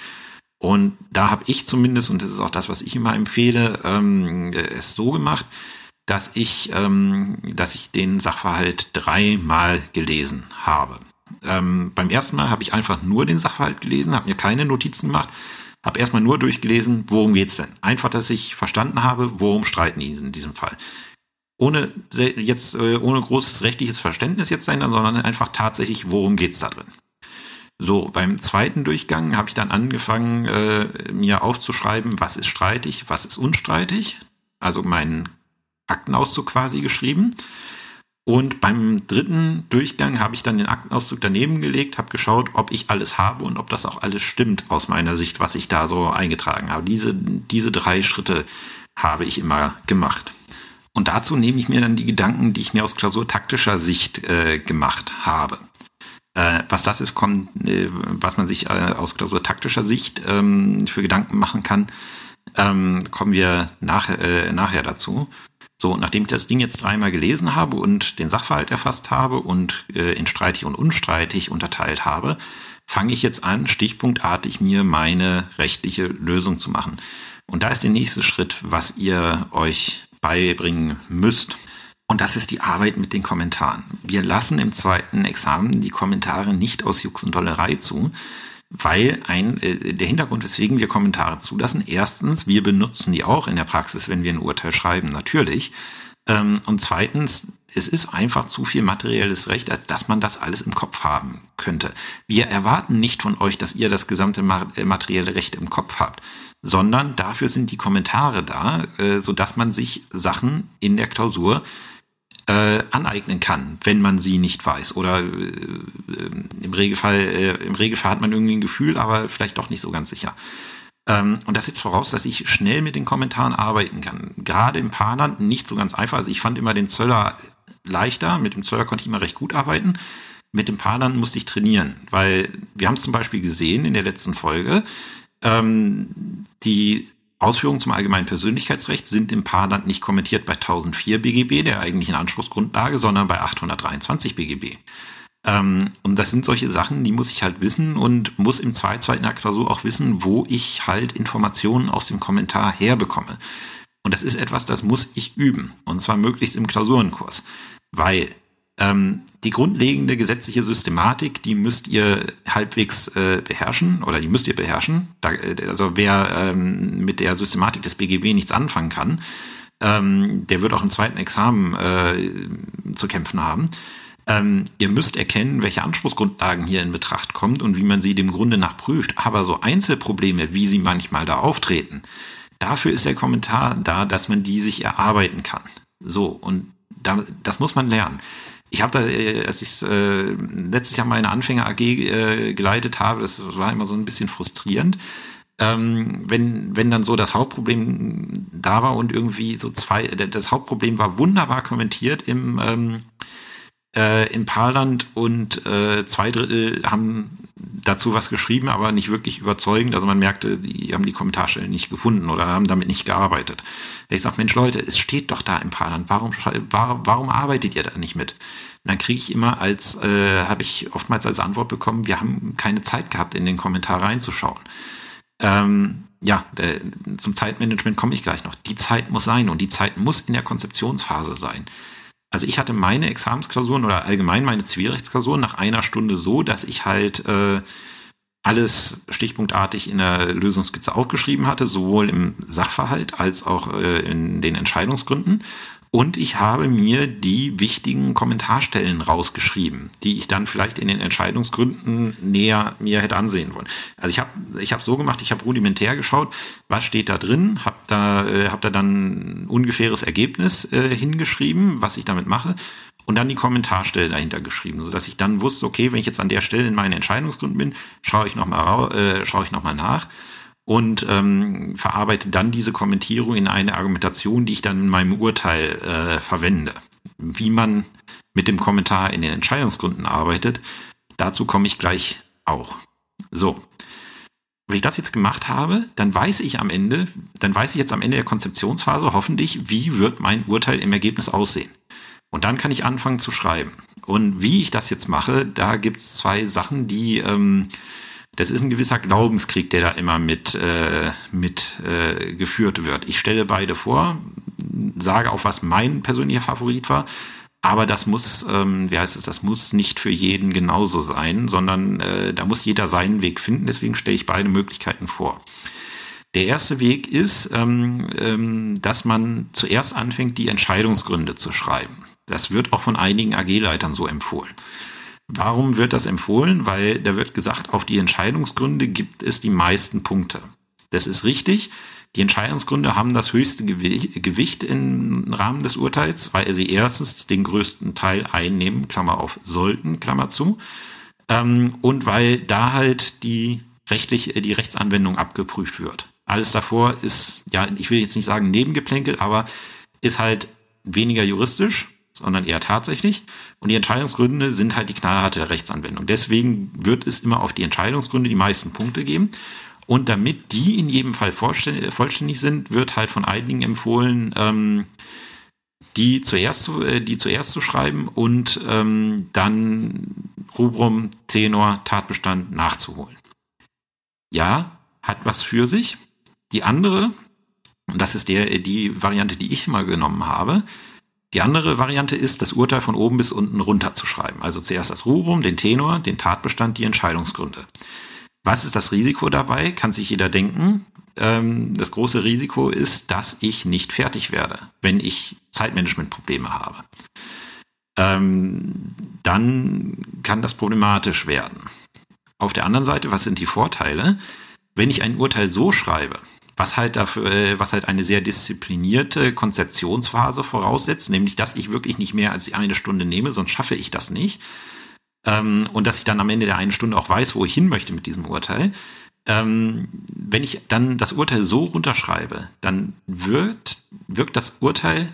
Und da habe ich zumindest, und das ist auch das, was ich immer empfehle, ähm, es so gemacht, dass ich, ähm, dass ich den Sachverhalt dreimal gelesen habe. Ähm, beim ersten Mal habe ich einfach nur den Sachverhalt gelesen, habe mir keine Notizen gemacht, habe erstmal nur durchgelesen, worum geht's denn? Einfach, dass ich verstanden habe, worum streiten die in diesem Fall. Ohne jetzt, äh, ohne großes rechtliches Verständnis jetzt sein, sondern einfach tatsächlich, worum geht's da drin? So, beim zweiten Durchgang habe ich dann angefangen, äh, mir aufzuschreiben, was ist streitig, was ist unstreitig. Also meinen Aktenauszug quasi geschrieben. Und beim dritten Durchgang habe ich dann den Aktenauszug daneben gelegt, habe geschaut, ob ich alles habe und ob das auch alles stimmt aus meiner Sicht, was ich da so eingetragen habe. Diese, diese drei Schritte habe ich immer gemacht. Und dazu nehme ich mir dann die Gedanken, die ich mir aus klausurtaktischer Sicht äh, gemacht habe. Äh, was das ist, kommt, äh, was man sich äh, aus klausurtaktischer Sicht ähm, für Gedanken machen kann, ähm, kommen wir nach, nachher dazu. So, nachdem ich das Ding jetzt dreimal gelesen habe und den Sachverhalt erfasst habe und in streitig und unstreitig unterteilt habe, fange ich jetzt an, stichpunktartig mir meine rechtliche Lösung zu machen. Und da ist der nächste Schritt, was ihr euch beibringen müsst. Und das ist die Arbeit mit den Kommentaren. Wir lassen im zweiten Examen die Kommentare nicht aus Jux und Dollerei zu, weil ein, äh, der Hintergrund, weswegen wir Kommentare zulassen, erstens, wir benutzen die auch in der Praxis, wenn wir ein Urteil schreiben, natürlich. Ähm, und zweitens, es ist einfach zu viel materielles Recht, als dass man das alles im Kopf haben könnte. Wir erwarten nicht von euch, dass ihr das gesamte äh, materielle Recht im Kopf habt, sondern dafür sind die Kommentare da, äh, so dass man sich Sachen in der Klausur äh, aneignen kann, wenn man sie nicht weiß. Oder äh, im Regelfall, äh, im Regelfall hat man irgendwie ein Gefühl, aber vielleicht doch nicht so ganz sicher. Ähm, und das setzt voraus, dass ich schnell mit den Kommentaren arbeiten kann. Gerade im Paarland nicht so ganz einfach. Also ich fand immer den Zöller leichter. Mit dem Zöller konnte ich immer recht gut arbeiten. Mit dem Paarland musste ich trainieren, weil wir haben es zum Beispiel gesehen in der letzten Folge. Ähm, die Ausführungen zum allgemeinen Persönlichkeitsrecht sind im Paarland nicht kommentiert bei 1004 BGB, der eigentlichen Anspruchsgrundlage, sondern bei 823 BGB. Ähm, und das sind solche Sachen, die muss ich halt wissen und muss im Zweifelsfall in der Klausur auch wissen, wo ich halt Informationen aus dem Kommentar herbekomme. Und das ist etwas, das muss ich üben. Und zwar möglichst im Klausurenkurs. Weil ähm, die grundlegende gesetzliche Systematik, die müsst ihr halbwegs äh, beherrschen oder die müsst ihr beherrschen. Da, äh, also wer ähm, mit der Systematik des BGB nichts anfangen kann, ähm, der wird auch im zweiten Examen äh, zu kämpfen haben. Ähm, ihr müsst erkennen, welche Anspruchsgrundlagen hier in Betracht kommt und wie man sie dem Grunde nach prüft. Aber so Einzelprobleme, wie sie manchmal da auftreten, dafür ist der Kommentar da, dass man die sich erarbeiten kann. So, und da, das muss man lernen. Ich habe da, äh, als ich äh, letztes Jahr meine Anfänger AG äh, geleitet habe, das war immer so ein bisschen frustrierend. Ähm, wenn, wenn dann so das Hauptproblem da war und irgendwie so zwei, das Hauptproblem war wunderbar kommentiert im, ähm, äh, im Paarland und äh, zwei Drittel haben dazu was geschrieben, aber nicht wirklich überzeugend. Also man merkte, die haben die Kommentarstellen nicht gefunden oder haben damit nicht gearbeitet. Ich sage, Mensch Leute, es steht doch da im Paarland. Warum, warum, arbeitet ihr da nicht mit? Und dann kriege ich immer als, äh, habe ich oftmals als Antwort bekommen, wir haben keine Zeit gehabt, in den Kommentar reinzuschauen. Ähm, ja, der, zum Zeitmanagement komme ich gleich noch. Die Zeit muss sein und die Zeit muss in der Konzeptionsphase sein. Also ich hatte meine Examensklausuren oder allgemein meine Zivilrechtsklausuren nach einer Stunde so, dass ich halt äh, alles stichpunktartig in der Lösungskizze aufgeschrieben hatte, sowohl im Sachverhalt als auch äh, in den Entscheidungsgründen. Und ich habe mir die wichtigen Kommentarstellen rausgeschrieben, die ich dann vielleicht in den Entscheidungsgründen näher mir hätte ansehen wollen. Also ich habe ich hab so gemacht, ich habe rudimentär geschaut, was steht da drin, habe da, äh, hab da dann ungefähres Ergebnis äh, hingeschrieben, was ich damit mache und dann die Kommentarstelle dahinter geschrieben, sodass ich dann wusste, okay, wenn ich jetzt an der Stelle in meinen Entscheidungsgründen bin, schaue ich nochmal äh, schaue ich noch nach und ähm, verarbeite dann diese Kommentierung in eine Argumentation, die ich dann in meinem Urteil äh, verwende. Wie man mit dem Kommentar in den Entscheidungsgründen arbeitet, dazu komme ich gleich auch. So. Wenn ich das jetzt gemacht habe, dann weiß ich am Ende, dann weiß ich jetzt am Ende der Konzeptionsphase hoffentlich, wie wird mein Urteil im Ergebnis aussehen. Und dann kann ich anfangen zu schreiben. Und wie ich das jetzt mache, da gibt es zwei Sachen, die ähm, das ist ein gewisser Glaubenskrieg, der da immer mit, äh, mit äh, geführt wird. Ich stelle beide vor, sage auch, was mein persönlicher Favorit war, aber das muss, ähm, wie heißt es, das muss nicht für jeden genauso sein, sondern äh, da muss jeder seinen Weg finden. Deswegen stelle ich beide Möglichkeiten vor. Der erste Weg ist, ähm, ähm, dass man zuerst anfängt, die Entscheidungsgründe zu schreiben. Das wird auch von einigen AG-Leitern so empfohlen. Warum wird das empfohlen? Weil da wird gesagt, auf die Entscheidungsgründe gibt es die meisten Punkte. Das ist richtig. Die Entscheidungsgründe haben das höchste Gewicht im Rahmen des Urteils, weil sie erstens den größten Teil einnehmen, Klammer auf, sollten, Klammer zu, ähm, und weil da halt die rechtlich, die Rechtsanwendung abgeprüft wird. Alles davor ist, ja, ich will jetzt nicht sagen Nebengeplänkel, aber ist halt weniger juristisch sondern eher tatsächlich. Und die Entscheidungsgründe sind halt die knallharte Rechtsanwendung. Deswegen wird es immer auf die Entscheidungsgründe die meisten Punkte geben. Und damit die in jedem Fall vollständig sind, wird halt von einigen empfohlen, ähm, die zuerst zu, äh, die zuerst zu schreiben und ähm, dann Rubrum, Tenor, Tatbestand nachzuholen. Ja, hat was für sich. Die andere, und das ist der, die Variante, die ich immer genommen habe, die andere Variante ist, das Urteil von oben bis unten runterzuschreiben. Also zuerst das Rubrum, den Tenor, den Tatbestand, die Entscheidungsgründe. Was ist das Risiko dabei? Kann sich jeder denken. Ähm, das große Risiko ist, dass ich nicht fertig werde, wenn ich Zeitmanagementprobleme habe. Ähm, dann kann das problematisch werden. Auf der anderen Seite, was sind die Vorteile? Wenn ich ein Urteil so schreibe, was halt dafür, äh, was halt eine sehr disziplinierte Konzeptionsphase voraussetzt, nämlich dass ich wirklich nicht mehr als eine Stunde nehme, sonst schaffe ich das nicht. Ähm, und dass ich dann am Ende der einen Stunde auch weiß, wo ich hin möchte mit diesem Urteil. Ähm, wenn ich dann das Urteil so runterschreibe, dann wird, wirkt das Urteil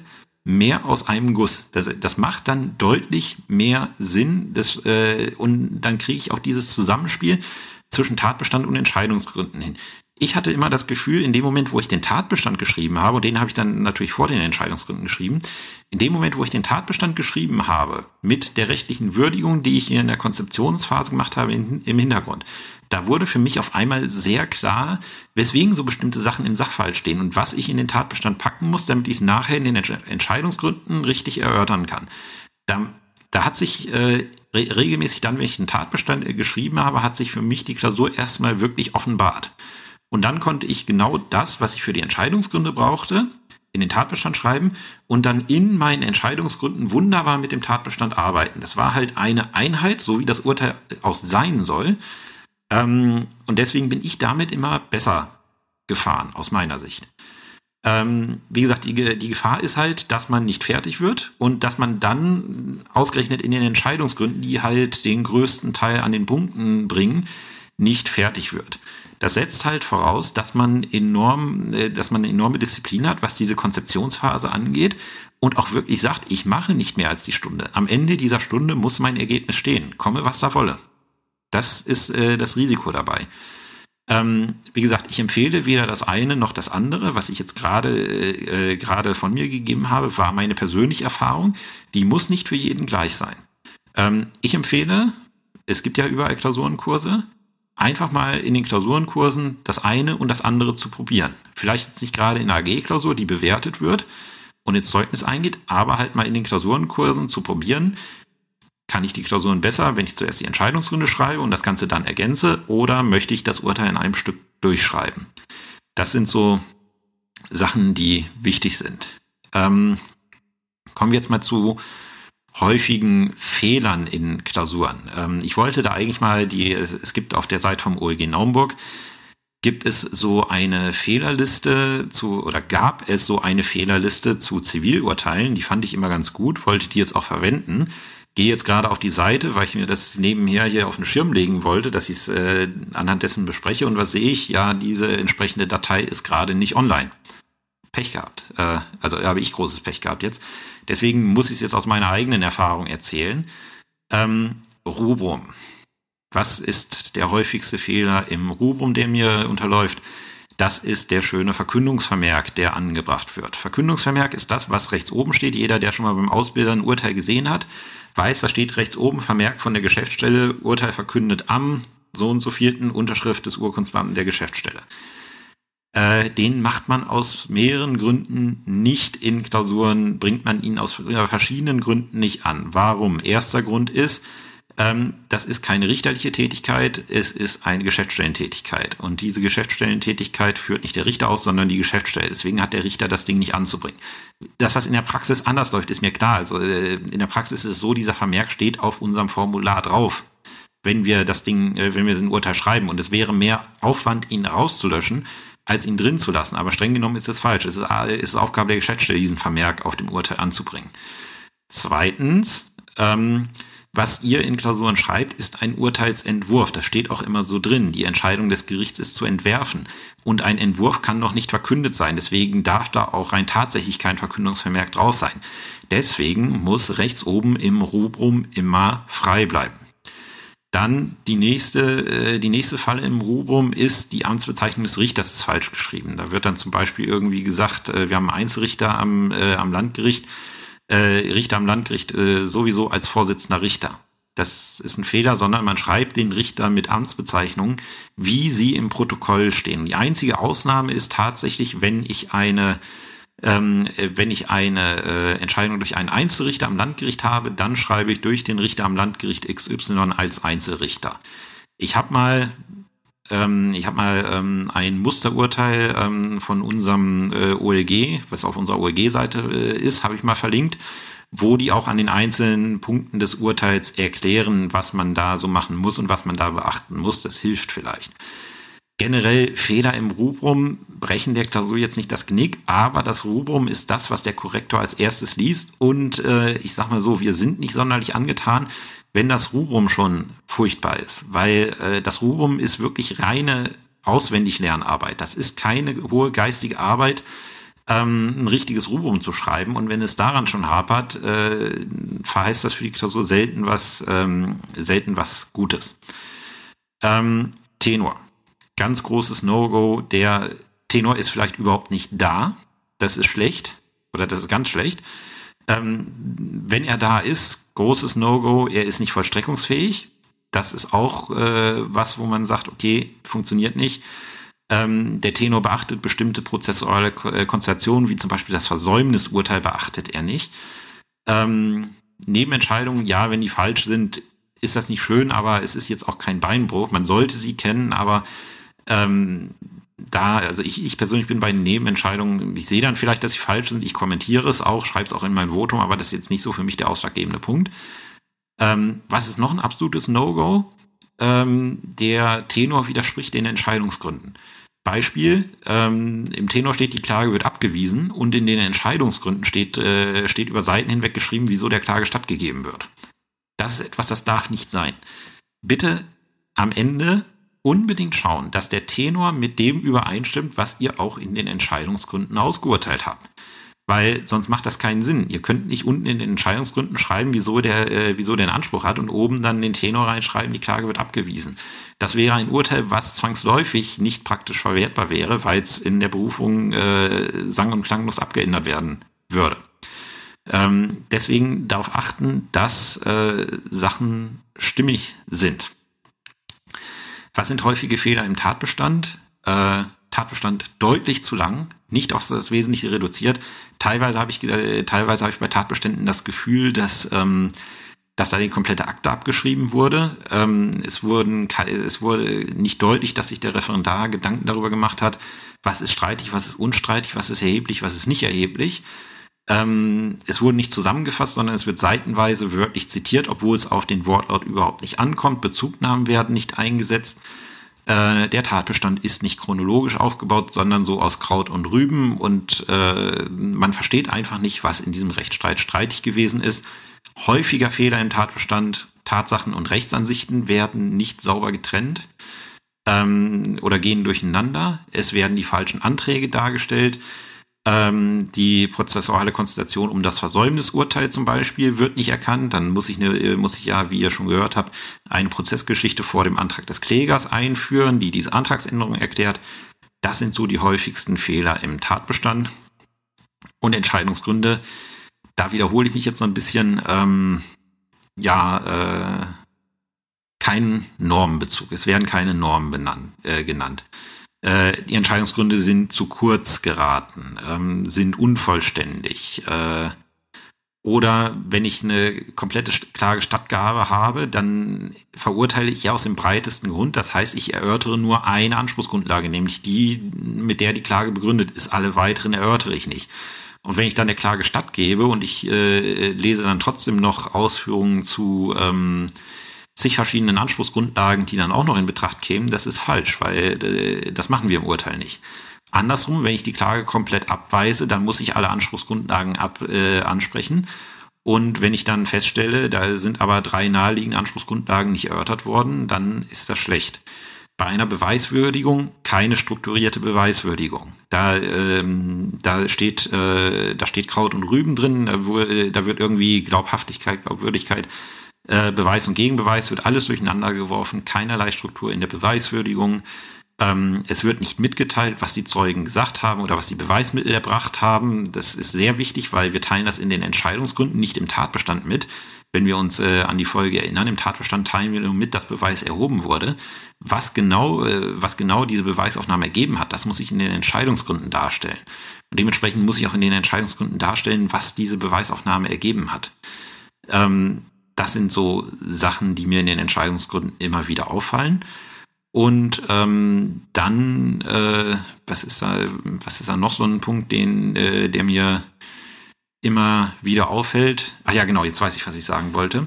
mehr aus einem Guss. Das, das macht dann deutlich mehr Sinn das, äh, und dann kriege ich auch dieses Zusammenspiel zwischen Tatbestand und Entscheidungsgründen hin ich hatte immer das Gefühl, in dem Moment, wo ich den Tatbestand geschrieben habe, und den habe ich dann natürlich vor den Entscheidungsgründen geschrieben, in dem Moment, wo ich den Tatbestand geschrieben habe, mit der rechtlichen Würdigung, die ich in der Konzeptionsphase gemacht habe in, im Hintergrund, da wurde für mich auf einmal sehr klar, weswegen so bestimmte Sachen im Sachverhalt stehen und was ich in den Tatbestand packen muss, damit ich es nachher in den Entscheidungsgründen richtig erörtern kann. Da, da hat sich äh, re regelmäßig dann, wenn ich einen Tatbestand äh, geschrieben habe, hat sich für mich die Klausur erstmal wirklich offenbart. Und dann konnte ich genau das, was ich für die Entscheidungsgründe brauchte, in den Tatbestand schreiben und dann in meinen Entscheidungsgründen wunderbar mit dem Tatbestand arbeiten. Das war halt eine Einheit, so wie das Urteil auch sein soll. Ähm, und deswegen bin ich damit immer besser gefahren, aus meiner Sicht. Ähm, wie gesagt, die, die Gefahr ist halt, dass man nicht fertig wird und dass man dann ausgerechnet in den Entscheidungsgründen, die halt den größten Teil an den Punkten bringen, nicht fertig wird. Das setzt halt voraus, dass man enorm, äh, dass man eine enorme Disziplin hat, was diese Konzeptionsphase angeht und auch wirklich sagt, ich mache nicht mehr als die Stunde. Am Ende dieser Stunde muss mein Ergebnis stehen, komme was da wolle. Das ist äh, das Risiko dabei. Ähm, wie gesagt, ich empfehle weder das eine noch das andere. Was ich jetzt gerade äh, gerade von mir gegeben habe, war meine persönliche Erfahrung. Die muss nicht für jeden gleich sein. Ähm, ich empfehle, es gibt ja überall Klausurenkurse, einfach mal in den Klausurenkursen das eine und das andere zu probieren. Vielleicht jetzt nicht gerade in der AG-Klausur, die bewertet wird und ins Zeugnis eingeht, aber halt mal in den Klausurenkursen zu probieren, kann ich die Klausuren besser, wenn ich zuerst die Entscheidungsrunde schreibe und das Ganze dann ergänze, oder möchte ich das Urteil in einem Stück durchschreiben? Das sind so Sachen, die wichtig sind. Ähm, kommen wir jetzt mal zu häufigen Fehlern in Klausuren. Ähm, ich wollte da eigentlich mal die, es, es gibt auf der Seite vom OEG Naumburg gibt es so eine Fehlerliste zu, oder gab es so eine Fehlerliste zu Zivilurteilen, die fand ich immer ganz gut, wollte die jetzt auch verwenden. Gehe jetzt gerade auf die Seite, weil ich mir das nebenher hier auf den Schirm legen wollte, dass ich es äh, anhand dessen bespreche und was sehe ich? Ja, diese entsprechende Datei ist gerade nicht online. Pech gehabt. Äh, also habe ich großes Pech gehabt jetzt. Deswegen muss ich es jetzt aus meiner eigenen Erfahrung erzählen. Ähm, Rubrum. Was ist der häufigste Fehler im Rubrum, der mir unterläuft? Das ist der schöne Verkündungsvermerk, der angebracht wird. Verkündungsvermerk ist das, was rechts oben steht. Jeder, der schon mal beim Ausbilder ein Urteil gesehen hat, weiß, da steht rechts oben Vermerk von der Geschäftsstelle, Urteil verkündet am so und so vierten Unterschrift des Urkundsbeamten der Geschäftsstelle. Äh, den macht man aus mehreren Gründen nicht in Klausuren, bringt man ihn aus verschiedenen Gründen nicht an. Warum? Erster Grund ist, ähm, das ist keine richterliche Tätigkeit, es ist eine Geschäftsstellentätigkeit. Und diese Geschäftsstellentätigkeit führt nicht der Richter aus, sondern die Geschäftsstelle. Deswegen hat der Richter das Ding nicht anzubringen. Dass das in der Praxis anders läuft, ist mir klar. Also äh, in der Praxis ist es so, dieser Vermerk steht auf unserem Formular drauf wenn wir das Ding, äh, wenn wir ein Urteil schreiben. Und es wäre mehr Aufwand, ihn rauszulöschen, als ihn drin zu lassen. Aber streng genommen ist es falsch. Es ist, es ist Aufgabe der Geschäftsstelle, diesen Vermerk auf dem Urteil anzubringen. Zweitens, ähm, was ihr in Klausuren schreibt, ist ein Urteilsentwurf. Das steht auch immer so drin. Die Entscheidung des Gerichts ist zu entwerfen. Und ein Entwurf kann noch nicht verkündet sein. Deswegen darf da auch rein tatsächlich kein Verkündungsvermerk draus sein. Deswegen muss rechts oben im Rubrum immer frei bleiben. Dann die nächste, äh, die nächste Falle im Rubrum ist, die Amtsbezeichnung des Richters ist falsch geschrieben. Da wird dann zum Beispiel irgendwie gesagt, äh, wir haben Einzelrichter am, äh, am Landgericht, äh, Richter am Landgericht äh, sowieso als Vorsitzender Richter. Das ist ein Fehler, sondern man schreibt den Richter mit Amtsbezeichnung, wie sie im Protokoll stehen. Die einzige Ausnahme ist tatsächlich, wenn ich eine ähm, wenn ich eine äh, Entscheidung durch einen Einzelrichter am Landgericht habe, dann schreibe ich durch den Richter am Landgericht XY als Einzelrichter. Ich habe mal ähm, ich habe mal ähm, ein Musterurteil ähm, von unserem äh, OLG, was auf unserer OLG-Seite äh, ist, habe ich mal verlinkt, wo die auch an den einzelnen Punkten des Urteils erklären, was man da so machen muss und was man da beachten muss. Das hilft vielleicht. Generell Fehler im Rubrum brechen der Klausur jetzt nicht das Knick, aber das Rubrum ist das, was der Korrektor als erstes liest. Und äh, ich sag mal so, wir sind nicht sonderlich angetan, wenn das Rubrum schon furchtbar ist, weil äh, das Rubrum ist wirklich reine Auswendiglernarbeit. Das ist keine hohe geistige Arbeit, ähm, ein richtiges Rubrum zu schreiben. Und wenn es daran schon hapert, äh, verheißt das für die Klausur selten was, ähm, selten was Gutes. Ähm, Tenor ganz großes No-Go. Der Tenor ist vielleicht überhaupt nicht da. Das ist schlecht oder das ist ganz schlecht. Ähm, wenn er da ist, großes No-Go, er ist nicht vollstreckungsfähig. Das ist auch äh, was, wo man sagt, okay, funktioniert nicht. Ähm, der Tenor beachtet bestimmte prozessuale äh, Konstellationen, wie zum Beispiel das Versäumnisurteil beachtet er nicht. Ähm, Nebenentscheidungen, ja, wenn die falsch sind, ist das nicht schön, aber es ist jetzt auch kein Beinbruch. Man sollte sie kennen, aber ähm, da, also ich, ich persönlich bin bei Nebenentscheidungen, ich sehe dann vielleicht, dass sie falsch sind, ich kommentiere es auch, schreibe es auch in mein Votum, aber das ist jetzt nicht so für mich der ausschlaggebende Punkt. Ähm, was ist noch ein absolutes No-Go? Ähm, der Tenor widerspricht den Entscheidungsgründen. Beispiel, ähm, im Tenor steht, die Klage wird abgewiesen und in den Entscheidungsgründen steht, äh, steht über Seiten hinweg geschrieben, wieso der Klage stattgegeben wird. Das ist etwas, das darf nicht sein. Bitte am Ende unbedingt schauen, dass der Tenor mit dem übereinstimmt, was ihr auch in den Entscheidungsgründen ausgeurteilt habt. weil sonst macht das keinen Sinn. Ihr könnt nicht unten in den Entscheidungsgründen schreiben, wieso der, äh, wieso der einen Anspruch hat und oben dann den Tenor reinschreiben, die Klage wird abgewiesen. Das wäre ein Urteil, was zwangsläufig nicht praktisch verwertbar wäre, weil es in der Berufung äh, sang- und klanglos abgeändert werden würde. Ähm, deswegen darauf achten, dass äh, Sachen stimmig sind. Was sind häufige Fehler im Tatbestand? Äh, Tatbestand deutlich zu lang, nicht auf das Wesentliche reduziert. Teilweise habe ich, äh, teilweise habe ich bei Tatbeständen das Gefühl, dass, ähm, dass da die komplette Akte abgeschrieben wurde. Ähm, es, wurden, es wurde nicht deutlich, dass sich der Referendar Gedanken darüber gemacht hat, was ist streitig, was ist unstreitig, was ist erheblich, was ist nicht erheblich. Ähm, es wurde nicht zusammengefasst, sondern es wird seitenweise wörtlich zitiert, obwohl es auf den Wortlaut überhaupt nicht ankommt. Bezugnahmen werden nicht eingesetzt. Äh, der Tatbestand ist nicht chronologisch aufgebaut, sondern so aus Kraut und Rüben und äh, man versteht einfach nicht, was in diesem Rechtsstreit streitig gewesen ist. Häufiger Fehler im Tatbestand, Tatsachen und Rechtsansichten werden nicht sauber getrennt ähm, oder gehen durcheinander. Es werden die falschen Anträge dargestellt. Ähm, die prozessuale Konstellation um das Versäumnisurteil zum Beispiel wird nicht erkannt. Dann muss ich, eine, muss ich ja, wie ihr schon gehört habt, eine Prozessgeschichte vor dem Antrag des Klägers einführen, die diese Antragsänderung erklärt. Das sind so die häufigsten Fehler im Tatbestand. Und Entscheidungsgründe, da wiederhole ich mich jetzt so ein bisschen, ähm, ja, äh, kein Normenbezug. Es werden keine Normen benannt, äh, genannt äh, die Entscheidungsgründe sind zu kurz geraten, ähm, sind unvollständig. Äh, oder wenn ich eine komplette klare Stadtgabe habe, dann verurteile ich ja aus dem breitesten Grund. Das heißt, ich erörtere nur eine Anspruchsgrundlage, nämlich die, mit der die Klage begründet ist. Alle weiteren erörtere ich nicht. Und wenn ich dann der Klage stattgebe und ich äh, lese dann trotzdem noch Ausführungen zu ähm, zig verschiedenen Anspruchsgrundlagen, die dann auch noch in Betracht kämen, das ist falsch, weil äh, das machen wir im Urteil nicht. Andersrum, wenn ich die Klage komplett abweise, dann muss ich alle Anspruchsgrundlagen ab, äh, ansprechen. Und wenn ich dann feststelle, da sind aber drei naheliegende Anspruchsgrundlagen nicht erörtert worden, dann ist das schlecht. Bei einer Beweiswürdigung keine strukturierte Beweiswürdigung. Da, ähm, da steht, äh, da steht Kraut und Rüben drin, da, da wird irgendwie Glaubhaftigkeit, Glaubwürdigkeit äh, Beweis und Gegenbeweis wird alles durcheinander geworfen, keinerlei Struktur in der Beweiswürdigung. Ähm, es wird nicht mitgeteilt, was die Zeugen gesagt haben oder was die Beweismittel erbracht haben. Das ist sehr wichtig, weil wir teilen das in den Entscheidungsgründen nicht im Tatbestand mit. Wenn wir uns äh, an die Folge erinnern, im Tatbestand teilen wir nur mit, dass Beweis erhoben wurde. Was genau, äh, was genau diese Beweisaufnahme ergeben hat, das muss ich in den Entscheidungsgründen darstellen. Und dementsprechend muss ich auch in den Entscheidungsgründen darstellen, was diese Beweisaufnahme ergeben hat. Ähm, das sind so Sachen, die mir in den Entscheidungsgründen immer wieder auffallen. Und ähm, dann, äh, was ist da, was ist da noch so ein Punkt, den, äh, der mir immer wieder auffällt? Ach ja, genau, jetzt weiß ich, was ich sagen wollte.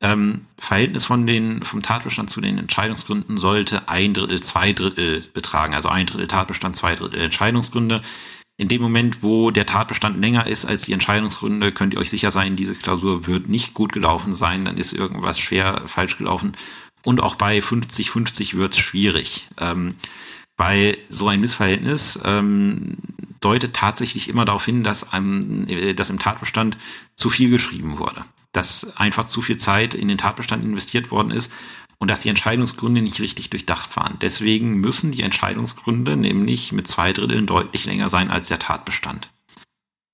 Ähm, Verhältnis von den, vom Tatbestand zu den Entscheidungsgründen sollte ein Drittel, zwei Drittel betragen. Also ein Drittel Tatbestand, zwei Drittel Entscheidungsgründe in dem Moment, wo der Tatbestand länger ist als die Entscheidungsgründe, könnt ihr euch sicher sein, diese Klausur wird nicht gut gelaufen sein, dann ist irgendwas schwer falsch gelaufen. Und auch bei 50-50 wird es schwierig, ähm, weil so ein Missverhältnis ähm, deutet tatsächlich immer darauf hin, dass, einem, äh, dass im Tatbestand zu viel geschrieben wurde, dass einfach zu viel Zeit in den Tatbestand investiert worden ist und dass die Entscheidungsgründe nicht richtig durchdacht waren. Deswegen müssen die Entscheidungsgründe nämlich mit zwei Dritteln deutlich länger sein als der Tatbestand.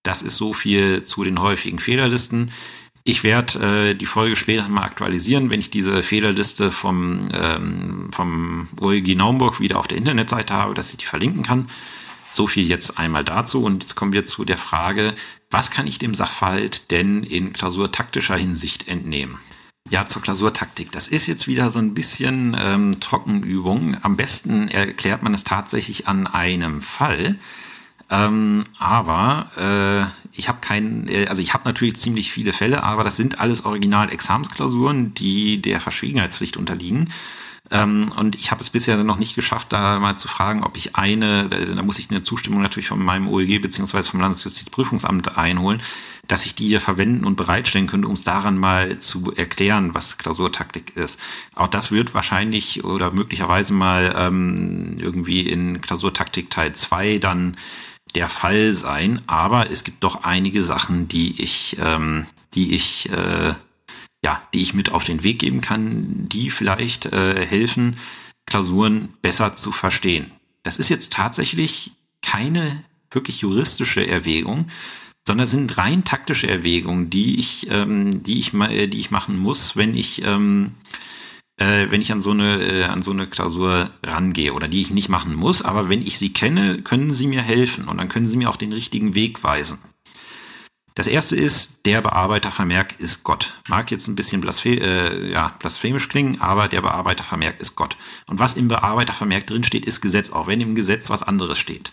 Das ist so viel zu den häufigen Fehlerlisten. Ich werde äh, die Folge später mal aktualisieren, wenn ich diese Fehlerliste vom, ähm, vom OEG Naumburg wieder auf der Internetseite habe, dass ich die verlinken kann. So viel jetzt einmal dazu. Und jetzt kommen wir zu der Frage, was kann ich dem Sachverhalt denn in klausurtaktischer Hinsicht entnehmen? Ja, zur Klausurtaktik. Das ist jetzt wieder so ein bisschen ähm, Trockenübung. Am besten erklärt man es tatsächlich an einem Fall. Ähm, aber äh, ich habe keinen, äh, also ich habe natürlich ziemlich viele Fälle, aber das sind alles Original-Examensklausuren, die der Verschwiegenheitspflicht unterliegen. Ähm, und ich habe es bisher noch nicht geschafft, da mal zu fragen, ob ich eine, da muss ich eine Zustimmung natürlich von meinem OEG beziehungsweise vom Landesjustizprüfungsamt einholen, dass ich die hier verwenden und bereitstellen könnte, um es daran mal zu erklären, was Klausurtaktik ist. Auch das wird wahrscheinlich oder möglicherweise mal ähm, irgendwie in Klausurtaktik Teil 2 dann der Fall sein, aber es gibt doch einige Sachen, die ich, ähm, die ich, äh, ja, die ich mit auf den Weg geben kann, die vielleicht äh, helfen, Klausuren besser zu verstehen. Das ist jetzt tatsächlich keine wirklich juristische Erwägung, sondern sind rein taktische Erwägungen, die ich, ähm, die ich, äh, die ich machen muss, wenn ich, ähm, äh, wenn ich an so eine, äh, an so eine Klausur rangehe oder die ich nicht machen muss, aber wenn ich sie kenne, können sie mir helfen und dann können sie mir auch den richtigen Weg weisen. Das erste ist, der Bearbeitervermerk ist Gott. Mag jetzt ein bisschen blasphe äh, ja, blasphemisch klingen, aber der Bearbeitervermerk ist Gott. Und was im Bearbeitervermerk drin steht, ist Gesetz, auch wenn im Gesetz was anderes steht.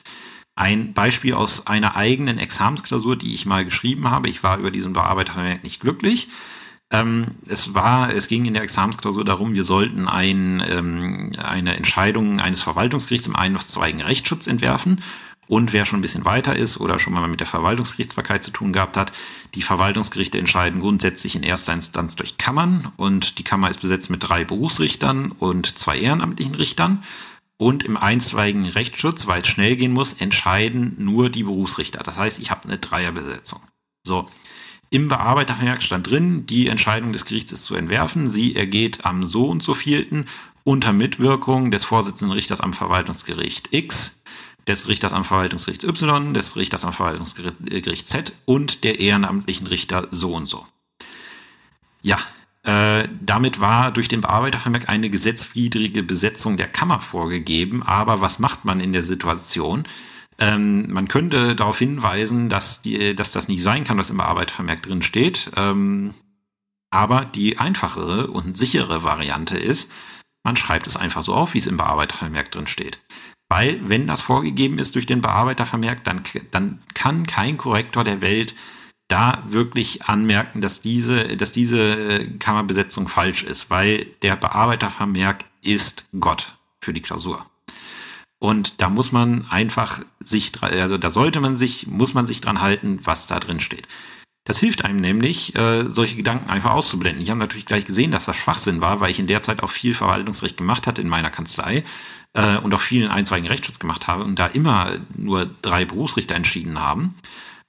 Ein Beispiel aus einer eigenen Examensklausur, die ich mal geschrieben habe. Ich war über diesen Bearbeitervermerk nicht glücklich. Ähm, es war, es ging in der Examensklausur darum, wir sollten ein, ähm, eine Entscheidung eines Verwaltungsgerichts im einweigen Rechtsschutz entwerfen und wer schon ein bisschen weiter ist oder schon mal mit der Verwaltungsgerichtsbarkeit zu tun gehabt hat, die Verwaltungsgerichte entscheiden grundsätzlich in erster Instanz durch Kammern und die Kammer ist besetzt mit drei Berufsrichtern und zwei ehrenamtlichen Richtern. Und im einstweiligen Rechtsschutz, weil es schnell gehen muss, entscheiden nur die Berufsrichter. Das heißt, ich habe eine Dreierbesetzung. So. Im Bearbeitervermerk stand drin, die Entscheidung des Gerichts ist zu entwerfen. Sie ergeht am so und so vielten unter Mitwirkung des Vorsitzenden Richters am Verwaltungsgericht X des Richters am Verwaltungsgericht Y, des Richters am Verwaltungsgericht Z und der ehrenamtlichen Richter so und so. Ja, äh, damit war durch den Bearbeitervermerk eine gesetzwidrige Besetzung der Kammer vorgegeben. Aber was macht man in der Situation? Ähm, man könnte darauf hinweisen, dass, die, dass das nicht sein kann, was im Bearbeitervermerk drin steht. Ähm, aber die einfachere und sichere Variante ist, man schreibt es einfach so auf, wie es im Bearbeitervermerk drin steht. Weil, wenn das vorgegeben ist durch den Bearbeitervermerk, dann, dann kann kein Korrektor der Welt da wirklich anmerken, dass diese, dass diese äh, Kammerbesetzung falsch ist, weil der Bearbeitervermerk ist Gott für die Klausur. Und da muss man einfach sich, also da sollte man sich, muss man sich dran halten, was da drin steht. Das hilft einem nämlich, äh, solche Gedanken einfach auszublenden. Ich habe natürlich gleich gesehen, dass das Schwachsinn war, weil ich in der Zeit auch viel Verwaltungsrecht gemacht hatte in meiner Kanzlei äh, und auch vielen einstweiligen Rechtsschutz gemacht habe und da immer nur drei Berufsrichter entschieden haben.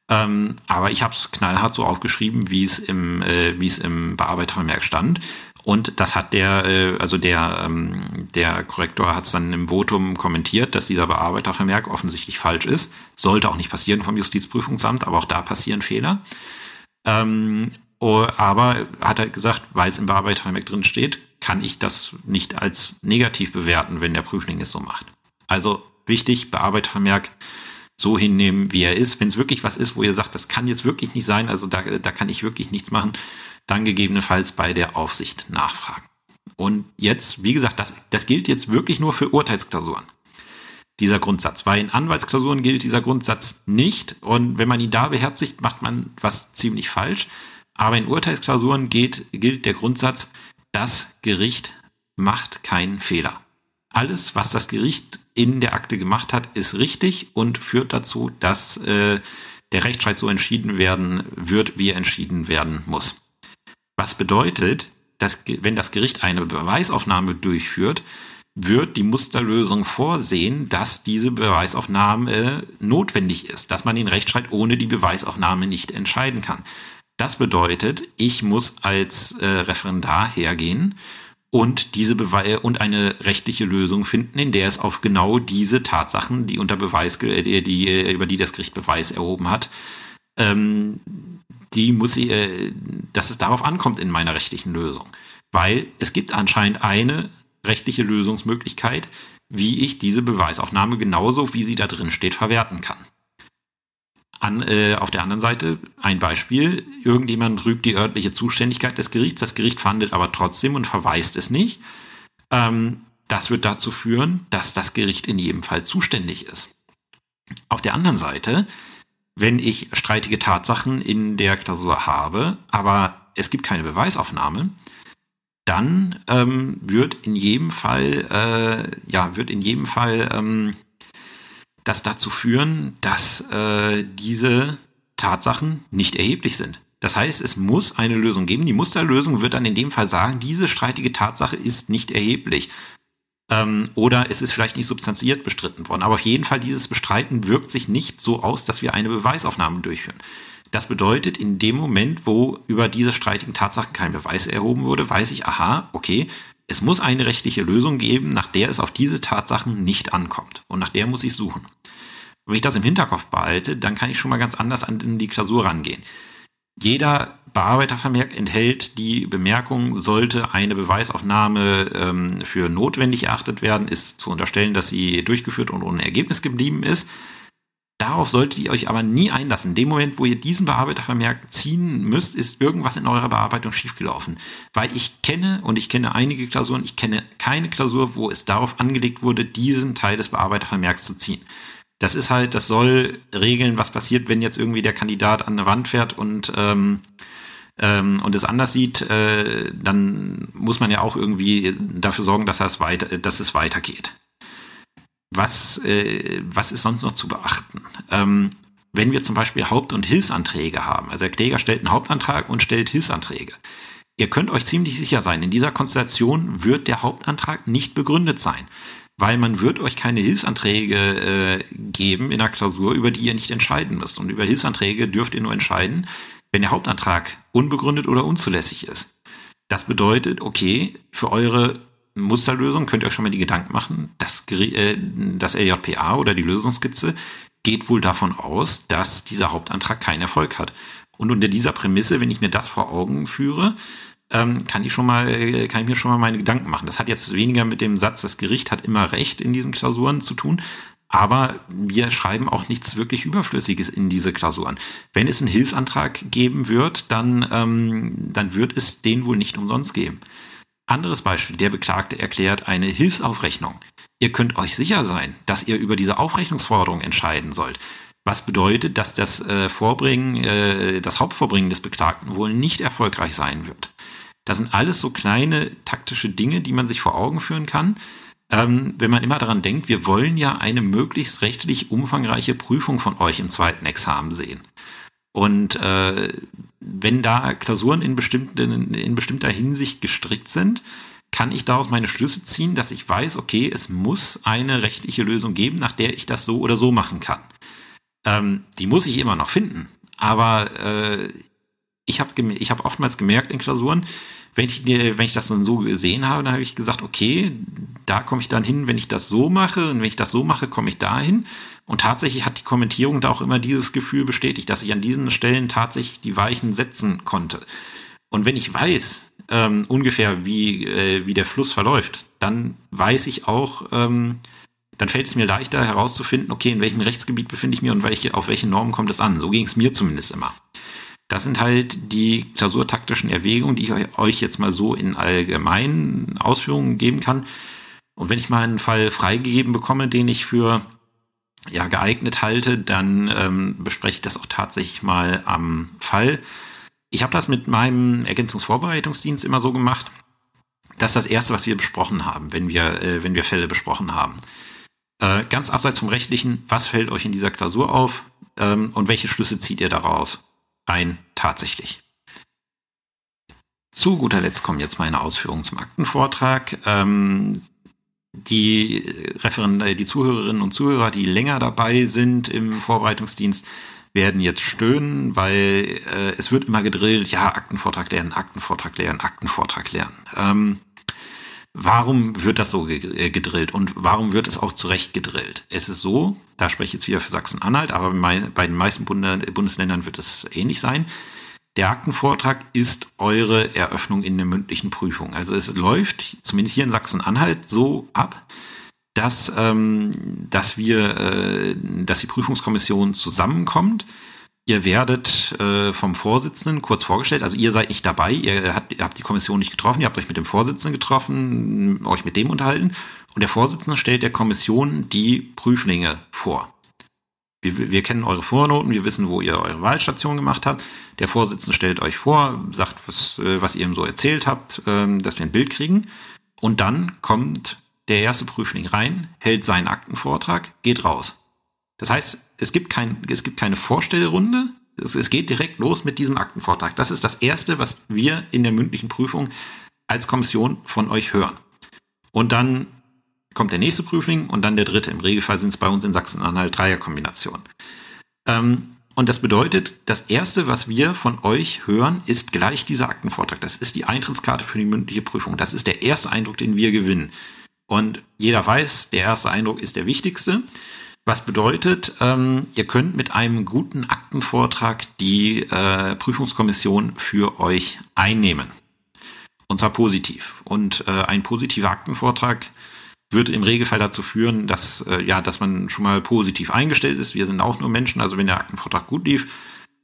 Ähm, aber ich habe es knallhart so aufgeschrieben, wie es im, äh, wie es im Bearbeitervermerk stand. Und das hat der, äh, also der, ähm, der Korrektor hat es dann im Votum kommentiert, dass dieser Bearbeitervermerk offensichtlich falsch ist. Sollte auch nicht passieren vom Justizprüfungsamt, aber auch da passieren Fehler. Ähm, oh, aber hat er gesagt, weil es im Bearbeitervermerk drin steht, kann ich das nicht als negativ bewerten, wenn der Prüfling es so macht. Also wichtig, Bearbeitervermerk so hinnehmen, wie er ist. Wenn es wirklich was ist, wo ihr sagt, das kann jetzt wirklich nicht sein, also da, da kann ich wirklich nichts machen, dann gegebenenfalls bei der Aufsicht nachfragen. Und jetzt, wie gesagt, das, das gilt jetzt wirklich nur für Urteilsklausuren. Dieser Grundsatz. Weil in Anwaltsklausuren gilt dieser Grundsatz nicht. Und wenn man ihn da beherzigt, macht man was ziemlich falsch. Aber in Urteilsklausuren geht, gilt der Grundsatz, das Gericht macht keinen Fehler. Alles, was das Gericht in der Akte gemacht hat, ist richtig und führt dazu, dass äh, der Rechtsstreit so entschieden werden wird, wie er entschieden werden muss. Was bedeutet, dass wenn das Gericht eine Beweisaufnahme durchführt, wird die Musterlösung vorsehen, dass diese Beweisaufnahme äh, notwendig ist, dass man den Rechtsstreit ohne die Beweisaufnahme nicht entscheiden kann. Das bedeutet, ich muss als äh, Referendar hergehen und diese Bewe und eine rechtliche Lösung finden, in der es auf genau diese Tatsachen, die unter Beweis, äh, die, die äh, über die das Gericht Beweis erhoben hat, ähm, die muss ich, äh, dass es darauf ankommt in meiner rechtlichen Lösung. Weil es gibt anscheinend eine rechtliche Lösungsmöglichkeit, wie ich diese Beweisaufnahme genauso, wie sie da drin steht, verwerten kann. An, äh, auf der anderen Seite ein Beispiel, irgendjemand rügt die örtliche Zuständigkeit des Gerichts, das Gericht fandet aber trotzdem und verweist es nicht. Ähm, das wird dazu führen, dass das Gericht in jedem Fall zuständig ist. Auf der anderen Seite, wenn ich streitige Tatsachen in der Klausur habe, aber es gibt keine Beweisaufnahme, dann ähm, wird in jedem Fall, äh, ja, wird in jedem Fall ähm, das dazu führen, dass äh, diese Tatsachen nicht erheblich sind. Das heißt, es muss eine Lösung geben. Die Musterlösung wird dann in dem Fall sagen, diese streitige Tatsache ist nicht erheblich. Ähm, oder es ist vielleicht nicht substanziert bestritten worden. Aber auf jeden Fall, dieses Bestreiten wirkt sich nicht so aus, dass wir eine Beweisaufnahme durchführen. Das bedeutet, in dem Moment, wo über diese streitigen Tatsachen kein Beweis erhoben wurde, weiß ich, aha, okay, es muss eine rechtliche Lösung geben, nach der es auf diese Tatsachen nicht ankommt. Und nach der muss ich suchen. Wenn ich das im Hinterkopf behalte, dann kann ich schon mal ganz anders an die Klausur rangehen. Jeder Bearbeitervermerk enthält die Bemerkung, sollte eine Beweisaufnahme ähm, für notwendig erachtet werden, ist zu unterstellen, dass sie durchgeführt und ohne Ergebnis geblieben ist. Darauf solltet ihr euch aber nie einlassen. In dem Moment, wo ihr diesen Bearbeitervermerk ziehen müsst, ist irgendwas in eurer Bearbeitung schiefgelaufen. Weil ich kenne, und ich kenne einige Klausuren, ich kenne keine Klausur, wo es darauf angelegt wurde, diesen Teil des Bearbeitervermerks zu ziehen. Das ist halt, das soll regeln, was passiert, wenn jetzt irgendwie der Kandidat an eine Wand fährt und ähm, ähm, und es anders sieht, äh, dann muss man ja auch irgendwie dafür sorgen, dass, es weiter, dass es weitergeht. Was, äh, was ist sonst noch zu beachten? Ähm, wenn wir zum Beispiel Haupt- und Hilfsanträge haben, also der Kläger stellt einen Hauptantrag und stellt Hilfsanträge. Ihr könnt euch ziemlich sicher sein, in dieser Konstellation wird der Hauptantrag nicht begründet sein, weil man wird euch keine Hilfsanträge äh, geben in der Klausur, über die ihr nicht entscheiden müsst. Und über Hilfsanträge dürft ihr nur entscheiden, wenn der Hauptantrag unbegründet oder unzulässig ist. Das bedeutet, okay, für eure Musterlösung könnt ihr euch schon mal die Gedanken machen, das, äh, das LJPA oder die Lösungskizze geht wohl davon aus, dass dieser Hauptantrag keinen Erfolg hat. Und unter dieser Prämisse, wenn ich mir das vor Augen führe, ähm, kann ich schon mal, äh, kann ich mir schon mal meine Gedanken machen. Das hat jetzt weniger mit dem Satz, das Gericht hat immer Recht in diesen Klausuren zu tun, aber wir schreiben auch nichts wirklich Überflüssiges in diese Klausuren. Wenn es einen Hilfsantrag geben wird, dann, ähm, dann wird es den wohl nicht umsonst geben. Anderes Beispiel, der Beklagte erklärt eine Hilfsaufrechnung. Ihr könnt euch sicher sein, dass ihr über diese Aufrechnungsforderung entscheiden sollt. Was bedeutet, dass das äh, Vorbringen, äh, das Hauptvorbringen des Beklagten wohl nicht erfolgreich sein wird. Das sind alles so kleine taktische Dinge, die man sich vor Augen führen kann. Ähm, wenn man immer daran denkt, wir wollen ja eine möglichst rechtlich umfangreiche Prüfung von euch im zweiten Examen sehen. Und äh, wenn da Klausuren in, bestimmten, in bestimmter Hinsicht gestrickt sind, kann ich daraus meine Schlüsse ziehen, dass ich weiß, okay, es muss eine rechtliche Lösung geben, nach der ich das so oder so machen kann. Ähm, die muss ich immer noch finden. Aber äh, ich habe ich hab oftmals gemerkt in Klausuren, wenn ich, wenn ich das dann so gesehen habe, dann habe ich gesagt, okay, da komme ich dann hin, wenn ich das so mache und wenn ich das so mache, komme ich dahin. Und tatsächlich hat die Kommentierung da auch immer dieses Gefühl bestätigt, dass ich an diesen Stellen tatsächlich die Weichen setzen konnte. Und wenn ich weiß ähm, ungefähr, wie, äh, wie der Fluss verläuft, dann weiß ich auch, ähm, dann fällt es mir leichter herauszufinden, okay, in welchem Rechtsgebiet befinde ich mich und welche, auf welche Normen kommt es an. So ging es mir zumindest immer. Das sind halt die klausurtaktischen Erwägungen, die ich euch jetzt mal so in allgemeinen Ausführungen geben kann. Und wenn ich mal einen Fall freigegeben bekomme, den ich für ja, geeignet halte, dann ähm, bespreche ich das auch tatsächlich mal am Fall. Ich habe das mit meinem Ergänzungsvorbereitungsdienst immer so gemacht, dass das erste, was wir besprochen haben, wenn wir, äh, wenn wir Fälle besprochen haben, äh, ganz abseits vom Rechtlichen, was fällt euch in dieser Klausur auf ähm, und welche Schlüsse zieht ihr daraus? Ein tatsächlich. Zu guter Letzt kommen jetzt meine Ausführungen zum Aktenvortrag. Ähm, die Referenten, die Zuhörerinnen und Zuhörer, die länger dabei sind im Vorbereitungsdienst, werden jetzt stöhnen, weil äh, es wird immer gedrillt, ja, Aktenvortrag lernen, Aktenvortrag lernen, Aktenvortrag lernen. Ähm, Warum wird das so äh, gedrillt und warum wird es auch zu Recht gedrillt? Es ist so, da spreche ich jetzt wieder für Sachsen-Anhalt, aber bei den meisten Bundesländern wird es ähnlich sein. Der Aktenvortrag ist eure Eröffnung in der mündlichen Prüfung. Also es läuft, zumindest hier in Sachsen-Anhalt, so ab, dass, ähm, dass wir, äh, dass die Prüfungskommission zusammenkommt, Ihr werdet äh, vom Vorsitzenden kurz vorgestellt, also ihr seid nicht dabei, ihr habt, ihr habt die Kommission nicht getroffen, ihr habt euch mit dem Vorsitzenden getroffen, euch mit dem unterhalten und der Vorsitzende stellt der Kommission die Prüflinge vor. Wir, wir kennen eure Vornoten, wir wissen, wo ihr eure Wahlstation gemacht habt. Der Vorsitzende stellt euch vor, sagt, was, äh, was ihr ihm so erzählt habt, äh, dass wir ein Bild kriegen. Und dann kommt der erste Prüfling rein, hält seinen Aktenvortrag, geht raus. Das heißt, es gibt, kein, es gibt keine Vorstellrunde. Es, es geht direkt los mit diesem Aktenvortrag. Das ist das Erste, was wir in der mündlichen Prüfung als Kommission von euch hören. Und dann kommt der nächste Prüfling und dann der dritte. Im Regelfall sind es bei uns in Sachsen-Anhalt Dreierkombinationen. Ähm, und das bedeutet, das erste, was wir von euch hören, ist gleich dieser Aktenvortrag. Das ist die Eintrittskarte für die mündliche Prüfung. Das ist der erste Eindruck, den wir gewinnen. Und jeder weiß, der erste Eindruck ist der wichtigste. Was bedeutet, ähm, ihr könnt mit einem guten Aktenvortrag die äh, Prüfungskommission für euch einnehmen. Und zwar positiv. Und äh, ein positiver Aktenvortrag wird im Regelfall dazu führen, dass, äh, ja, dass man schon mal positiv eingestellt ist. Wir sind auch nur Menschen, also wenn der Aktenvortrag gut lief,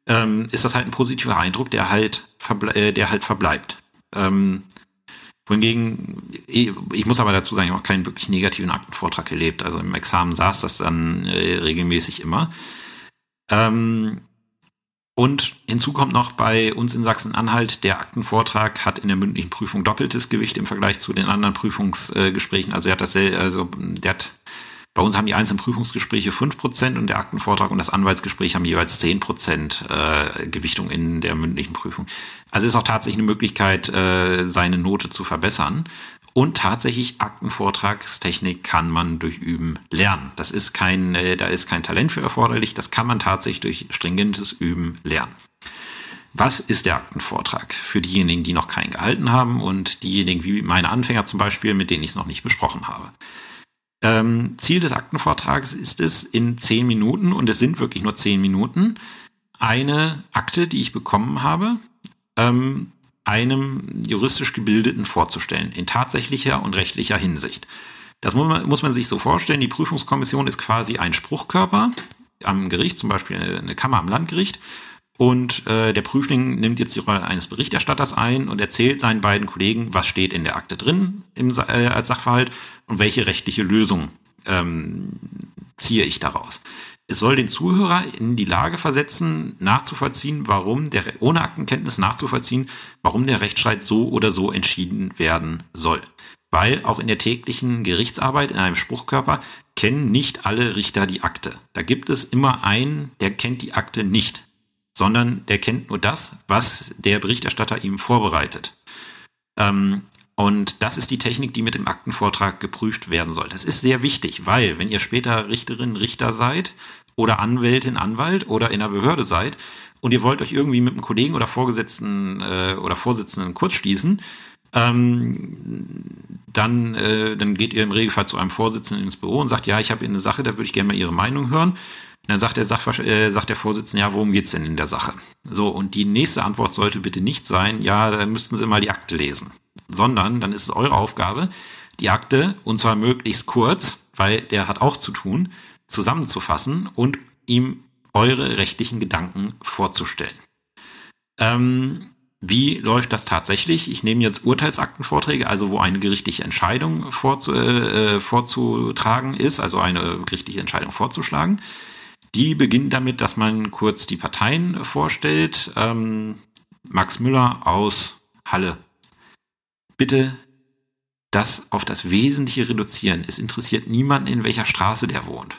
ähm, ist das halt ein positiver Eindruck, der halt, äh, der halt verbleibt. Ähm, wohingegen, ich, ich muss aber dazu sagen, ich habe auch keinen wirklich negativen Aktenvortrag erlebt. Also im Examen saß das dann äh, regelmäßig immer. Ähm, und hinzu kommt noch bei uns in Sachsen-Anhalt, der Aktenvortrag hat in der mündlichen Prüfung doppeltes Gewicht im Vergleich zu den anderen Prüfungsgesprächen. Also er hat das, also der hat, bei uns haben die einzelnen Prüfungsgespräche fünf Prozent und der Aktenvortrag und das Anwaltsgespräch haben jeweils zehn Prozent äh, Gewichtung in der mündlichen Prüfung. Also ist auch tatsächlich eine Möglichkeit, äh, seine Note zu verbessern. Und tatsächlich Aktenvortragstechnik kann man durch Üben lernen. Das ist kein, äh, da ist kein Talent für erforderlich. Das kann man tatsächlich durch stringentes Üben lernen. Was ist der Aktenvortrag? Für diejenigen, die noch keinen gehalten haben und diejenigen wie meine Anfänger zum Beispiel, mit denen ich es noch nicht besprochen habe. Ähm, Ziel des Aktenvortrags ist es, in zehn Minuten, und es sind wirklich nur zehn Minuten, eine Akte, die ich bekommen habe, ähm, einem juristisch Gebildeten vorzustellen, in tatsächlicher und rechtlicher Hinsicht. Das muss man, muss man sich so vorstellen, die Prüfungskommission ist quasi ein Spruchkörper am Gericht, zum Beispiel eine Kammer am Landgericht. Und äh, der Prüfling nimmt jetzt die Rolle eines Berichterstatters ein und erzählt seinen beiden Kollegen, was steht in der Akte drin im, äh, als Sachverhalt und welche rechtliche Lösung ähm, ziehe ich daraus. Es soll den Zuhörer in die Lage versetzen, nachzuvollziehen, warum der, ohne Aktenkenntnis nachzuvollziehen, warum der Rechtsstreit so oder so entschieden werden soll. Weil auch in der täglichen Gerichtsarbeit in einem Spruchkörper kennen nicht alle Richter die Akte. Da gibt es immer einen, der kennt die Akte nicht, sondern der kennt nur das, was der Berichterstatter ihm vorbereitet. Ähm, und das ist die Technik, die mit dem Aktenvortrag geprüft werden soll. Das ist sehr wichtig, weil wenn ihr später Richterin, Richter seid oder Anwältin, Anwalt oder in einer Behörde seid und ihr wollt euch irgendwie mit einem Kollegen oder Vorgesetzten äh, oder Vorsitzenden kurz schließen, ähm, dann, äh, dann geht ihr im Regelfall zu einem Vorsitzenden ins Büro und sagt, ja, ich habe eine Sache, da würde ich gerne mal Ihre Meinung hören. Und dann sagt der, Sachver äh, sagt der Vorsitzende, ja, worum geht's denn in der Sache? So, und die nächste Antwort sollte bitte nicht sein, ja, da müssten Sie mal die Akte lesen. Sondern dann ist es eure Aufgabe, die Akte, und zwar möglichst kurz, weil der hat auch zu tun, zusammenzufassen und ihm eure rechtlichen Gedanken vorzustellen. Ähm, wie läuft das tatsächlich? Ich nehme jetzt Urteilsaktenvorträge, also wo eine gerichtliche Entscheidung vorzu, äh, vorzutragen ist, also eine gerichtliche Entscheidung vorzuschlagen. Die beginnt damit, dass man kurz die Parteien vorstellt. Ähm, Max Müller aus Halle. Bitte das auf das Wesentliche reduzieren. Es interessiert niemanden, in welcher Straße der wohnt.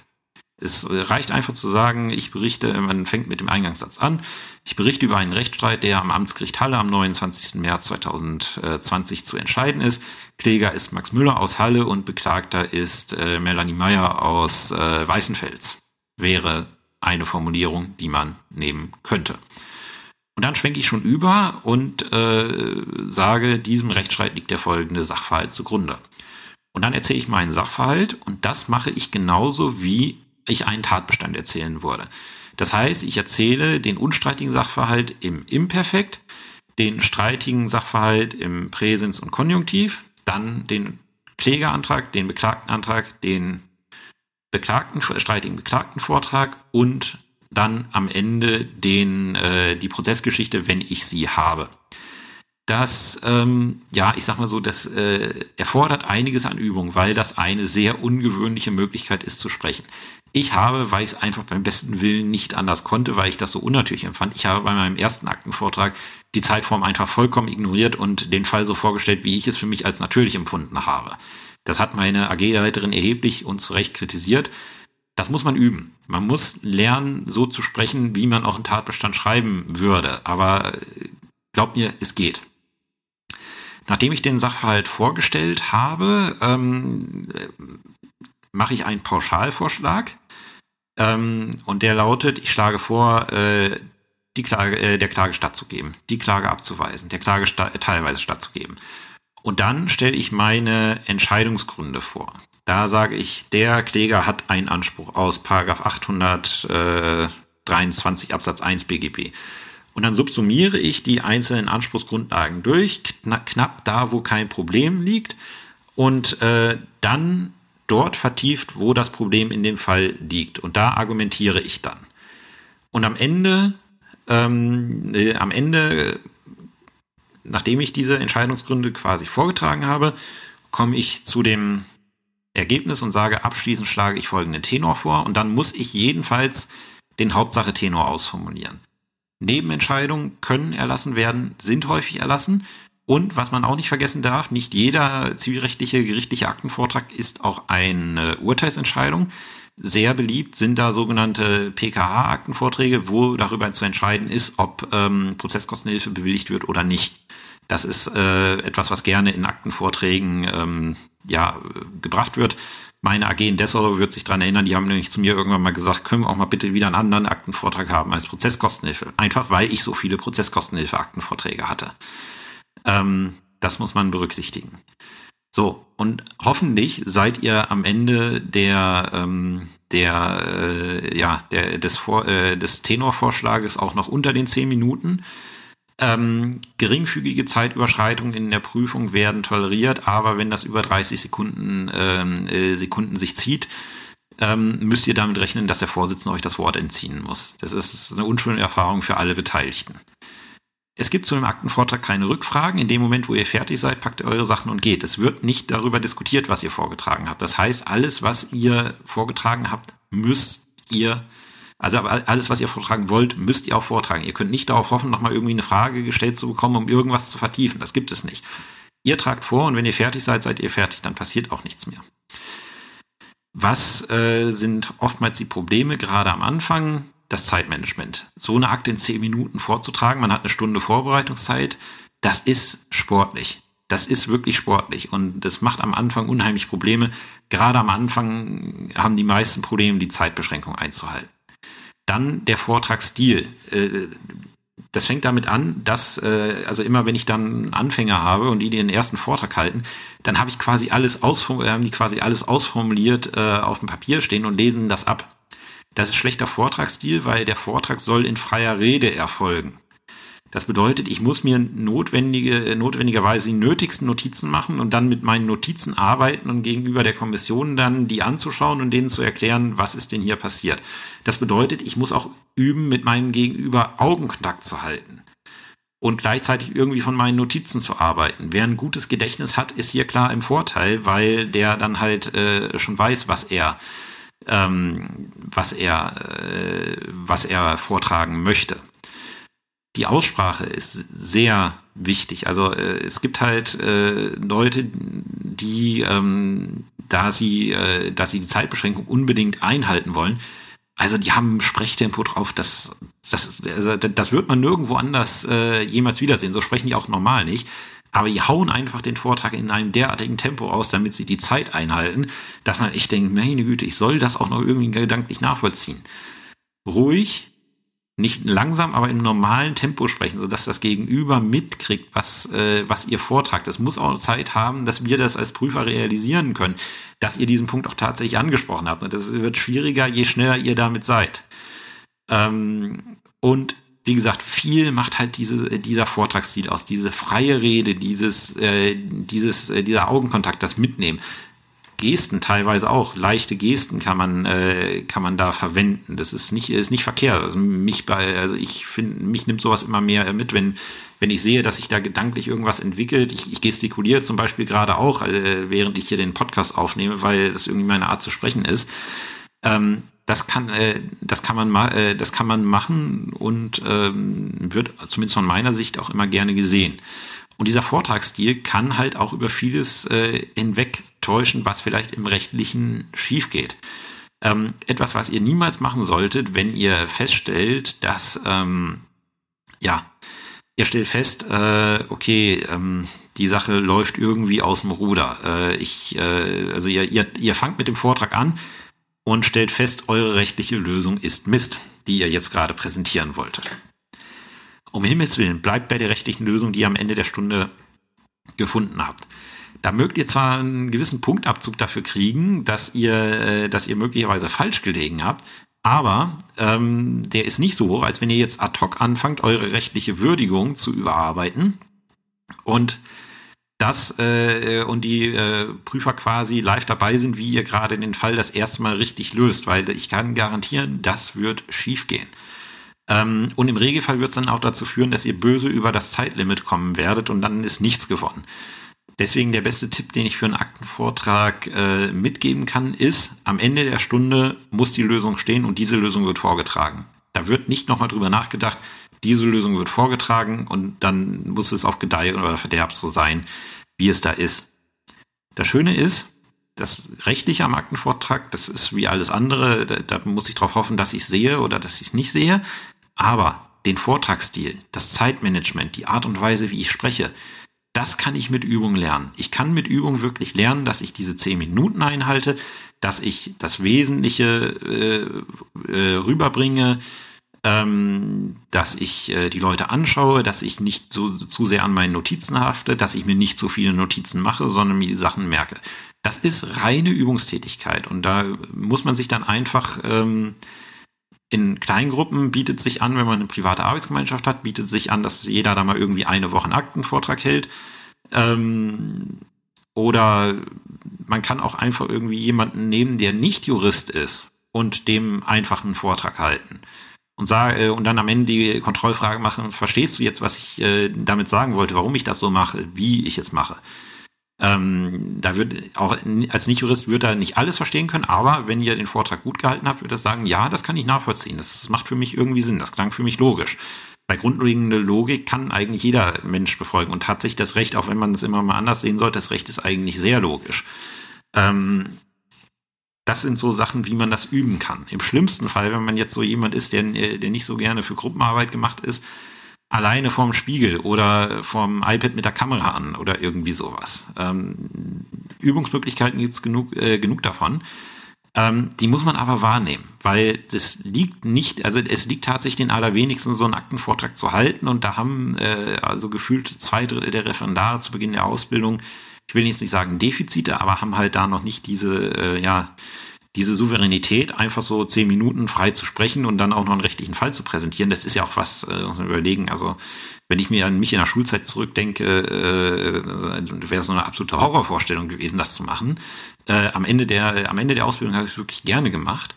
Es reicht einfach zu sagen, ich berichte, man fängt mit dem Eingangssatz an, ich berichte über einen Rechtsstreit, der am Amtsgericht Halle am 29. März 2020 zu entscheiden ist. Kläger ist Max Müller aus Halle und Beklagter ist äh, Melanie Meyer aus äh, Weißenfels. Wäre eine Formulierung, die man nehmen könnte. Und dann schwenke ich schon über und äh, sage, diesem Rechtsstreit liegt der folgende Sachverhalt zugrunde. Und dann erzähle ich meinen Sachverhalt und das mache ich genauso wie ich einen Tatbestand erzählen würde. Das heißt, ich erzähle den unstreitigen Sachverhalt im Imperfekt, den streitigen Sachverhalt im Präsens und Konjunktiv, dann den Klägerantrag, den Beklagtenantrag, den Beklagten, streitigen Beklagtenvortrag und dann am Ende den, äh, die Prozessgeschichte, wenn ich sie habe. Das, ähm, ja, ich sag mal so, das äh, erfordert einiges an Übung, weil das eine sehr ungewöhnliche Möglichkeit ist zu sprechen. Ich habe, weil ich es einfach beim besten Willen nicht anders konnte, weil ich das so unnatürlich empfand, ich habe bei meinem ersten Aktenvortrag die Zeitform einfach vollkommen ignoriert und den Fall so vorgestellt, wie ich es für mich als natürlich empfunden habe. Das hat meine AG-Leiterin erheblich und zu Recht kritisiert. Das muss man üben. Man muss lernen, so zu sprechen, wie man auch einen Tatbestand schreiben würde. Aber äh, glaubt mir, es geht. Nachdem ich den Sachverhalt vorgestellt habe, ähm, mache ich einen Pauschalvorschlag. Ähm, und der lautet, ich schlage vor, äh, die Klage, äh, der Klage stattzugeben, die Klage abzuweisen, der Klage sta teilweise stattzugeben. Und dann stelle ich meine Entscheidungsgründe vor. Da sage ich, der Kläger hat einen Anspruch aus Paragraph 823 Absatz 1 BGB. Und dann subsumiere ich die einzelnen Anspruchsgrundlagen durch, knapp, knapp da, wo kein Problem liegt, und äh, dann dort vertieft, wo das Problem in dem Fall liegt. Und da argumentiere ich dann. Und am Ende, ähm, äh, am Ende, nachdem ich diese Entscheidungsgründe quasi vorgetragen habe, komme ich zu dem Ergebnis und sage, abschließend schlage ich folgenden Tenor vor und dann muss ich jedenfalls den Hauptsache Tenor ausformulieren. Nebenentscheidungen können erlassen werden, sind häufig erlassen und was man auch nicht vergessen darf, nicht jeder zivilrechtliche gerichtliche Aktenvortrag ist auch eine Urteilsentscheidung. Sehr beliebt sind da sogenannte PKH-Aktenvorträge, wo darüber zu entscheiden ist, ob ähm, Prozesskostenhilfe bewilligt wird oder nicht. Das ist äh, etwas, was gerne in Aktenvorträgen ähm, ja, gebracht wird. Meine AG in Dessau wird sich dran erinnern, die haben nämlich zu mir irgendwann mal gesagt, können wir auch mal bitte wieder einen anderen Aktenvortrag haben als Prozesskostenhilfe. Einfach weil ich so viele Prozesskostenhilfe-Aktenvorträge hatte. Ähm, das muss man berücksichtigen. So, und hoffentlich seid ihr am Ende der, ähm, der, äh, ja, der, des, Vor äh, des Tenorvorschlages auch noch unter den zehn Minuten. Ähm, geringfügige Zeitüberschreitungen in der Prüfung werden toleriert, aber wenn das über 30 Sekunden, ähm, äh, Sekunden sich zieht, ähm, müsst ihr damit rechnen, dass der Vorsitzende euch das Wort entziehen muss. Das ist eine unschöne Erfahrung für alle Beteiligten. Es gibt zu dem Aktenvortrag keine Rückfragen. In dem Moment, wo ihr fertig seid, packt ihr eure Sachen und geht. Es wird nicht darüber diskutiert, was ihr vorgetragen habt. Das heißt, alles, was ihr vorgetragen habt, müsst ihr, also alles, was ihr vortragen wollt, müsst ihr auch vortragen. Ihr könnt nicht darauf hoffen, nochmal irgendwie eine Frage gestellt zu bekommen, um irgendwas zu vertiefen. Das gibt es nicht. Ihr tragt vor und wenn ihr fertig seid, seid ihr fertig. Dann passiert auch nichts mehr. Was äh, sind oftmals die Probleme gerade am Anfang? das Zeitmanagement. So eine Akte in zehn Minuten vorzutragen, man hat eine Stunde Vorbereitungszeit, das ist sportlich. Das ist wirklich sportlich und das macht am Anfang unheimlich Probleme. Gerade am Anfang haben die meisten Probleme, die Zeitbeschränkung einzuhalten. Dann der Vortragsstil. Äh, das fängt damit an, dass, äh, also immer wenn ich dann Anfänger habe und die den ersten Vortrag halten, dann habe ich quasi alles ausformuliert, haben die quasi alles ausformuliert äh, auf dem Papier stehen und lesen das ab. Das ist schlechter Vortragsstil, weil der Vortrag soll in freier Rede erfolgen. Das bedeutet, ich muss mir notwendige, notwendigerweise die nötigsten Notizen machen und dann mit meinen Notizen arbeiten und gegenüber der Kommission dann die anzuschauen und denen zu erklären, was ist denn hier passiert. Das bedeutet, ich muss auch üben, mit meinem Gegenüber Augenkontakt zu halten und gleichzeitig irgendwie von meinen Notizen zu arbeiten. Wer ein gutes Gedächtnis hat, ist hier klar im Vorteil, weil der dann halt äh, schon weiß, was er ähm, was er, äh, was er vortragen möchte. Die Aussprache ist sehr wichtig. Also äh, es gibt halt äh, Leute, die, ähm, da sie, äh, da sie die Zeitbeschränkung unbedingt einhalten wollen, also die haben Sprechtempo drauf, das, das, also das wird man nirgendwo anders äh, jemals wiedersehen. So sprechen die auch normal nicht aber die hauen einfach den Vortrag in einem derartigen Tempo aus, damit sie die Zeit einhalten, dass man echt denkt, meine Güte, ich soll das auch noch irgendwie gedanklich nachvollziehen. Ruhig, nicht langsam, aber im normalen Tempo sprechen, sodass das Gegenüber mitkriegt, was, äh, was ihr vortragt. Es muss auch Zeit haben, dass wir das als Prüfer realisieren können, dass ihr diesen Punkt auch tatsächlich angesprochen habt. Und das wird schwieriger, je schneller ihr damit seid. Ähm, und wie gesagt, viel macht halt diese, dieser Vortragsstil aus, diese freie Rede, dieses, äh, dieses, äh, dieser Augenkontakt, das Mitnehmen. Gesten teilweise auch, leichte Gesten kann man, äh, kann man da verwenden. Das ist nicht, ist nicht verkehrt. Also mich bei, also ich finde, mich nimmt sowas immer mehr mit, wenn, wenn ich sehe, dass sich da gedanklich irgendwas entwickelt. Ich, ich gestikuliere zum Beispiel gerade auch, äh, während ich hier den Podcast aufnehme, weil das irgendwie meine Art zu sprechen ist. Ähm, das kann, äh, das kann man ma äh, das kann man machen und ähm, wird zumindest von meiner Sicht auch immer gerne gesehen. Und dieser Vortragsstil kann halt auch über vieles äh, hinwegtäuschen, was vielleicht im Rechtlichen schief geht. Ähm, etwas, was ihr niemals machen solltet, wenn ihr feststellt, dass, ähm, ja, ihr stellt fest, äh, okay, ähm, die Sache läuft irgendwie aus dem Ruder. Äh, ich, äh, also ihr, ihr, ihr fangt mit dem Vortrag an und stellt fest, eure rechtliche Lösung ist Mist, die ihr jetzt gerade präsentieren wolltet. Um Himmels Willen, bleibt bei der rechtlichen Lösung, die ihr am Ende der Stunde gefunden habt. Da mögt ihr zwar einen gewissen Punktabzug dafür kriegen, dass ihr, äh, dass ihr möglicherweise falsch gelegen habt, aber ähm, der ist nicht so hoch, als wenn ihr jetzt ad hoc anfangt, eure rechtliche Würdigung zu überarbeiten und das äh, und die äh, Prüfer quasi live dabei sind, wie ihr gerade den Fall das erste Mal richtig löst, weil ich kann garantieren, das wird schiefgehen. Ähm, und im Regelfall wird es dann auch dazu führen, dass ihr böse über das Zeitlimit kommen werdet und dann ist nichts gewonnen. Deswegen der beste Tipp, den ich für einen Aktenvortrag äh, mitgeben kann, ist, am Ende der Stunde muss die Lösung stehen und diese Lösung wird vorgetragen. Da wird nicht nochmal drüber nachgedacht, diese Lösung wird vorgetragen und dann muss es auf Gedeih oder Verderb so sein, wie es da ist. Das Schöne ist, das Rechtliche am Aktenvortrag, das ist wie alles andere, da, da muss ich darauf hoffen, dass ich es sehe oder dass ich es nicht sehe. Aber den Vortragsstil, das Zeitmanagement, die Art und Weise, wie ich spreche, das kann ich mit Übung lernen. Ich kann mit Übung wirklich lernen, dass ich diese zehn Minuten einhalte, dass ich das Wesentliche äh, äh, rüberbringe, ähm, dass ich äh, die Leute anschaue, dass ich nicht so zu sehr an meinen Notizen hafte, dass ich mir nicht so viele Notizen mache, sondern mir die Sachen merke. Das ist reine Übungstätigkeit und da muss man sich dann einfach ähm, in Kleingruppen bietet sich an, wenn man eine private Arbeitsgemeinschaft hat, bietet sich an, dass jeder da mal irgendwie eine Woche einen Aktenvortrag hält. Ähm, oder man kann auch einfach irgendwie jemanden nehmen, der nicht Jurist ist und dem einfach einen Vortrag halten. Und, sage, äh, und dann am Ende die Kontrollfrage machen, verstehst du jetzt, was ich äh, damit sagen wollte, warum ich das so mache, wie ich es mache? Ähm, da wird auch als Nicht-Jurist wird er nicht alles verstehen können, aber wenn ihr den Vortrag gut gehalten habt, wird er sagen, ja, das kann ich nachvollziehen. Das macht für mich irgendwie Sinn. Das klang für mich logisch. Bei grundlegender Logik kann eigentlich jeder Mensch befolgen und hat sich das Recht, auch wenn man es immer mal anders sehen sollte, das Recht ist eigentlich sehr logisch. Ähm, das sind so Sachen, wie man das üben kann. Im schlimmsten Fall, wenn man jetzt so jemand ist, der, der nicht so gerne für Gruppenarbeit gemacht ist, alleine vorm Spiegel oder vorm iPad mit der Kamera an oder irgendwie sowas. Ähm, Übungsmöglichkeiten gibt's genug, äh, genug davon. Ähm, die muss man aber wahrnehmen, weil das liegt nicht, also es liegt tatsächlich den allerwenigsten, so einen Aktenvortrag zu halten und da haben äh, also gefühlt zwei Drittel der Referendare zu Beginn der Ausbildung, ich will jetzt nicht sagen Defizite, aber haben halt da noch nicht diese, äh, ja, diese Souveränität, einfach so zehn Minuten frei zu sprechen und dann auch noch einen rechtlichen Fall zu präsentieren, das ist ja auch was, äh, muss man überlegen. Also wenn ich mir an mich in der Schulzeit zurückdenke, äh, wäre das so eine absolute Horrorvorstellung gewesen, das zu machen. Äh, am Ende der, am Ende der Ausbildung habe ich es wirklich gerne gemacht.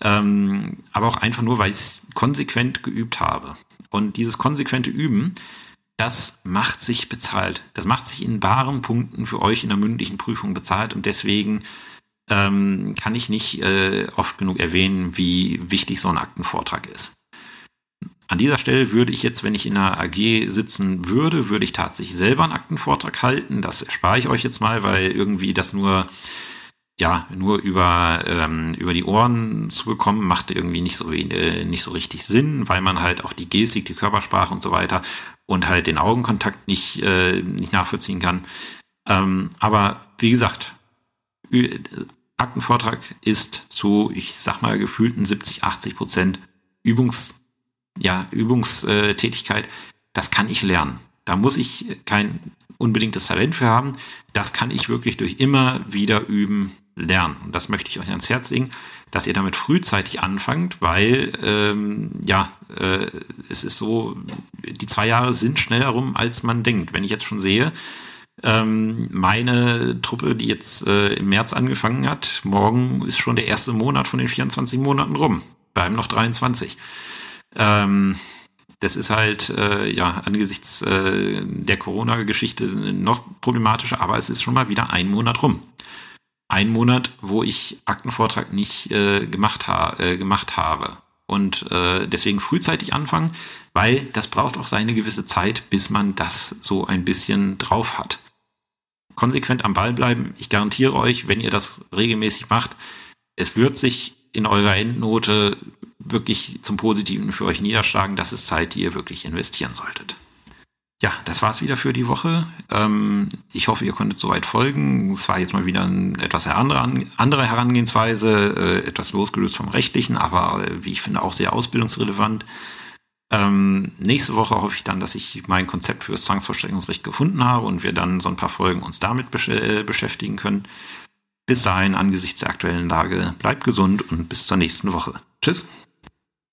Ähm, aber auch einfach nur, weil ich es konsequent geübt habe. Und dieses konsequente Üben, das macht sich bezahlt. Das macht sich in baren Punkten für euch in der mündlichen Prüfung bezahlt und deswegen ähm, kann ich nicht äh, oft genug erwähnen, wie wichtig so ein Aktenvortrag ist. An dieser Stelle würde ich jetzt, wenn ich in einer AG sitzen würde, würde ich tatsächlich selber einen Aktenvortrag halten. Das erspare ich euch jetzt mal, weil irgendwie das nur ja nur über ähm, über die Ohren zu bekommen macht irgendwie nicht so äh, nicht so richtig Sinn, weil man halt auch die Gestik, die Körpersprache und so weiter und halt den Augenkontakt nicht äh, nicht nachvollziehen kann. Ähm, aber wie gesagt, Aktenvortrag ist zu, ich sag mal, gefühlten 70, 80 Prozent Übungs, ja, Übungstätigkeit. Das kann ich lernen. Da muss ich kein unbedingtes Talent für haben. Das kann ich wirklich durch immer wieder üben lernen. Und das möchte ich euch ans Herz legen, dass ihr damit frühzeitig anfangt, weil ähm, ja, äh, es ist so, die zwei Jahre sind schneller rum, als man denkt. Wenn ich jetzt schon sehe, ähm, meine Truppe, die jetzt äh, im März angefangen hat, morgen ist schon der erste Monat von den 24 Monaten rum. Bleiben noch 23. Ähm, das ist halt äh, ja angesichts äh, der Corona-Geschichte noch problematischer, aber es ist schon mal wieder ein Monat rum. Ein Monat, wo ich Aktenvortrag nicht äh, gemacht, ha äh, gemacht habe. Und äh, deswegen frühzeitig anfangen, weil das braucht auch seine gewisse Zeit, bis man das so ein bisschen drauf hat konsequent am Ball bleiben. Ich garantiere euch, wenn ihr das regelmäßig macht, es wird sich in eurer Endnote wirklich zum Positiven für euch niederschlagen. Das ist Zeit, die ihr wirklich investieren solltet. ja, das war's wieder für die Woche. Ähm, ich hoffe, ihr konntet soweit folgen. Es war jetzt mal wieder eine etwas andere, andere Herangehensweise, äh, etwas losgelöst vom Rechtlichen, aber äh, wie ich finde auch sehr ausbildungsrelevant. Ähm, nächste Woche hoffe ich dann, dass ich mein Konzept für das Zwangsvollstreckungsrecht gefunden habe und wir dann so ein paar Folgen uns damit besch äh, beschäftigen können. Bis dahin, angesichts der aktuellen Lage, bleibt gesund und bis zur nächsten Woche. Tschüss.